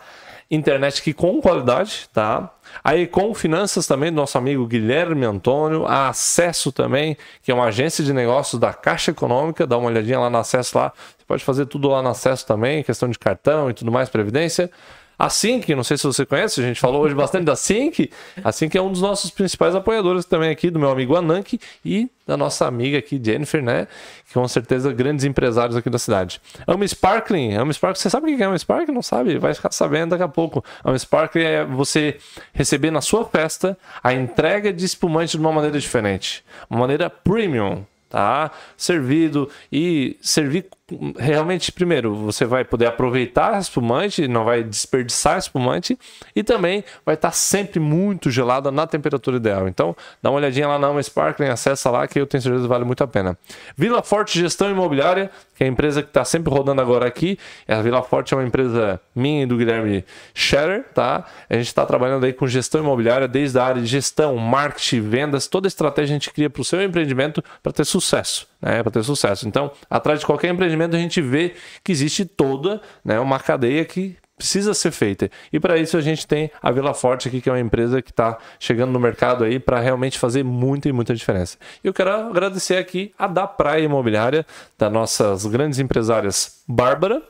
B: internet aqui com qualidade, tá? Aí com finanças também do nosso amigo Guilherme Antônio, a Acesso também, que é uma agência de negócios da Caixa Econômica, dá uma olhadinha lá no Acesso lá, você pode fazer tudo lá no Acesso também, questão de cartão e tudo mais, previdência. A Sync, não sei se você conhece, a gente falou hoje bastante da Sync. A Sync é um dos nossos principais apoiadores também aqui, do meu amigo Anank e da nossa amiga aqui, Jennifer, né? Que com certeza grandes empresários aqui da cidade. Ama Sparkling, Ama Sparkling, você sabe o que é Ama Sparkling? Não sabe? Vai ficar sabendo daqui a pouco. Ama Sparkling é você receber na sua festa a entrega de espumante de uma maneira diferente. Uma maneira premium, tá? Servido e servir realmente primeiro você vai poder aproveitar espumante, não vai desperdiçar espumante e também vai estar sempre muito gelada na temperatura ideal. Então, dá uma olhadinha lá na Alma Sparkling, acessa lá que eu tenho certeza que vale muito a pena. Vila Forte Gestão Imobiliária, que é a empresa que está sempre rodando agora aqui. A Vila Forte é uma empresa minha e do Guilherme Scherer, tá? A gente está trabalhando aí com gestão imobiliária desde a área de gestão, marketing, vendas, toda estratégia a gente cria para o seu empreendimento para ter sucesso, né? Para ter sucesso. Então, atrás de qualquer empreendimento a gente vê que existe toda né, uma cadeia que precisa ser feita. E para isso a gente tem a Vila Forte aqui, que é uma empresa que está chegando no mercado aí para realmente fazer muita e muita diferença. Eu quero agradecer aqui a da Praia Imobiliária, das nossas grandes empresárias Bárbara,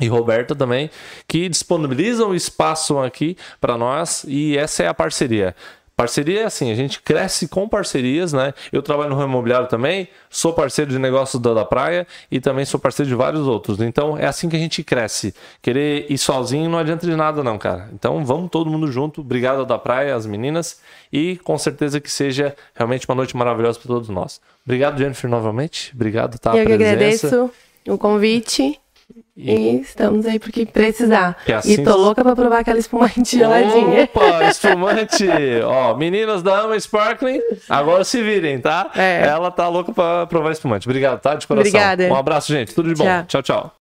B: e Roberta também, que disponibilizam espaço aqui para nós e essa é a parceria. Parceria é assim, a gente cresce com parcerias, né? Eu trabalho no ramo imobiliário também, sou parceiro de negócios da, da praia e também sou parceiro de vários outros. Então é assim que a gente cresce. Querer ir sozinho não adianta de nada, não, cara. Então vamos todo mundo junto. Obrigado da praia, as meninas, e com certeza que seja realmente uma noite maravilhosa para todos nós. Obrigado, Jennifer, novamente. Obrigado, tá?
C: Eu que agradeço o convite.
B: E-
C: E estamos aí porque precisar.
B: Que assim-
C: E tô louca pra provar aquela espumante geladinha.
B: Opa, espumante! Ó, meninas da Ama Sparkling, agora se virem, tá?
C: É.
B: Ela tá louca pra provar espumante. Obrigado, tá? De coração.
C: Obrigada.
B: Um abraço, gente. Tudo de bom.
C: Tchau.
B: tchau. tchau.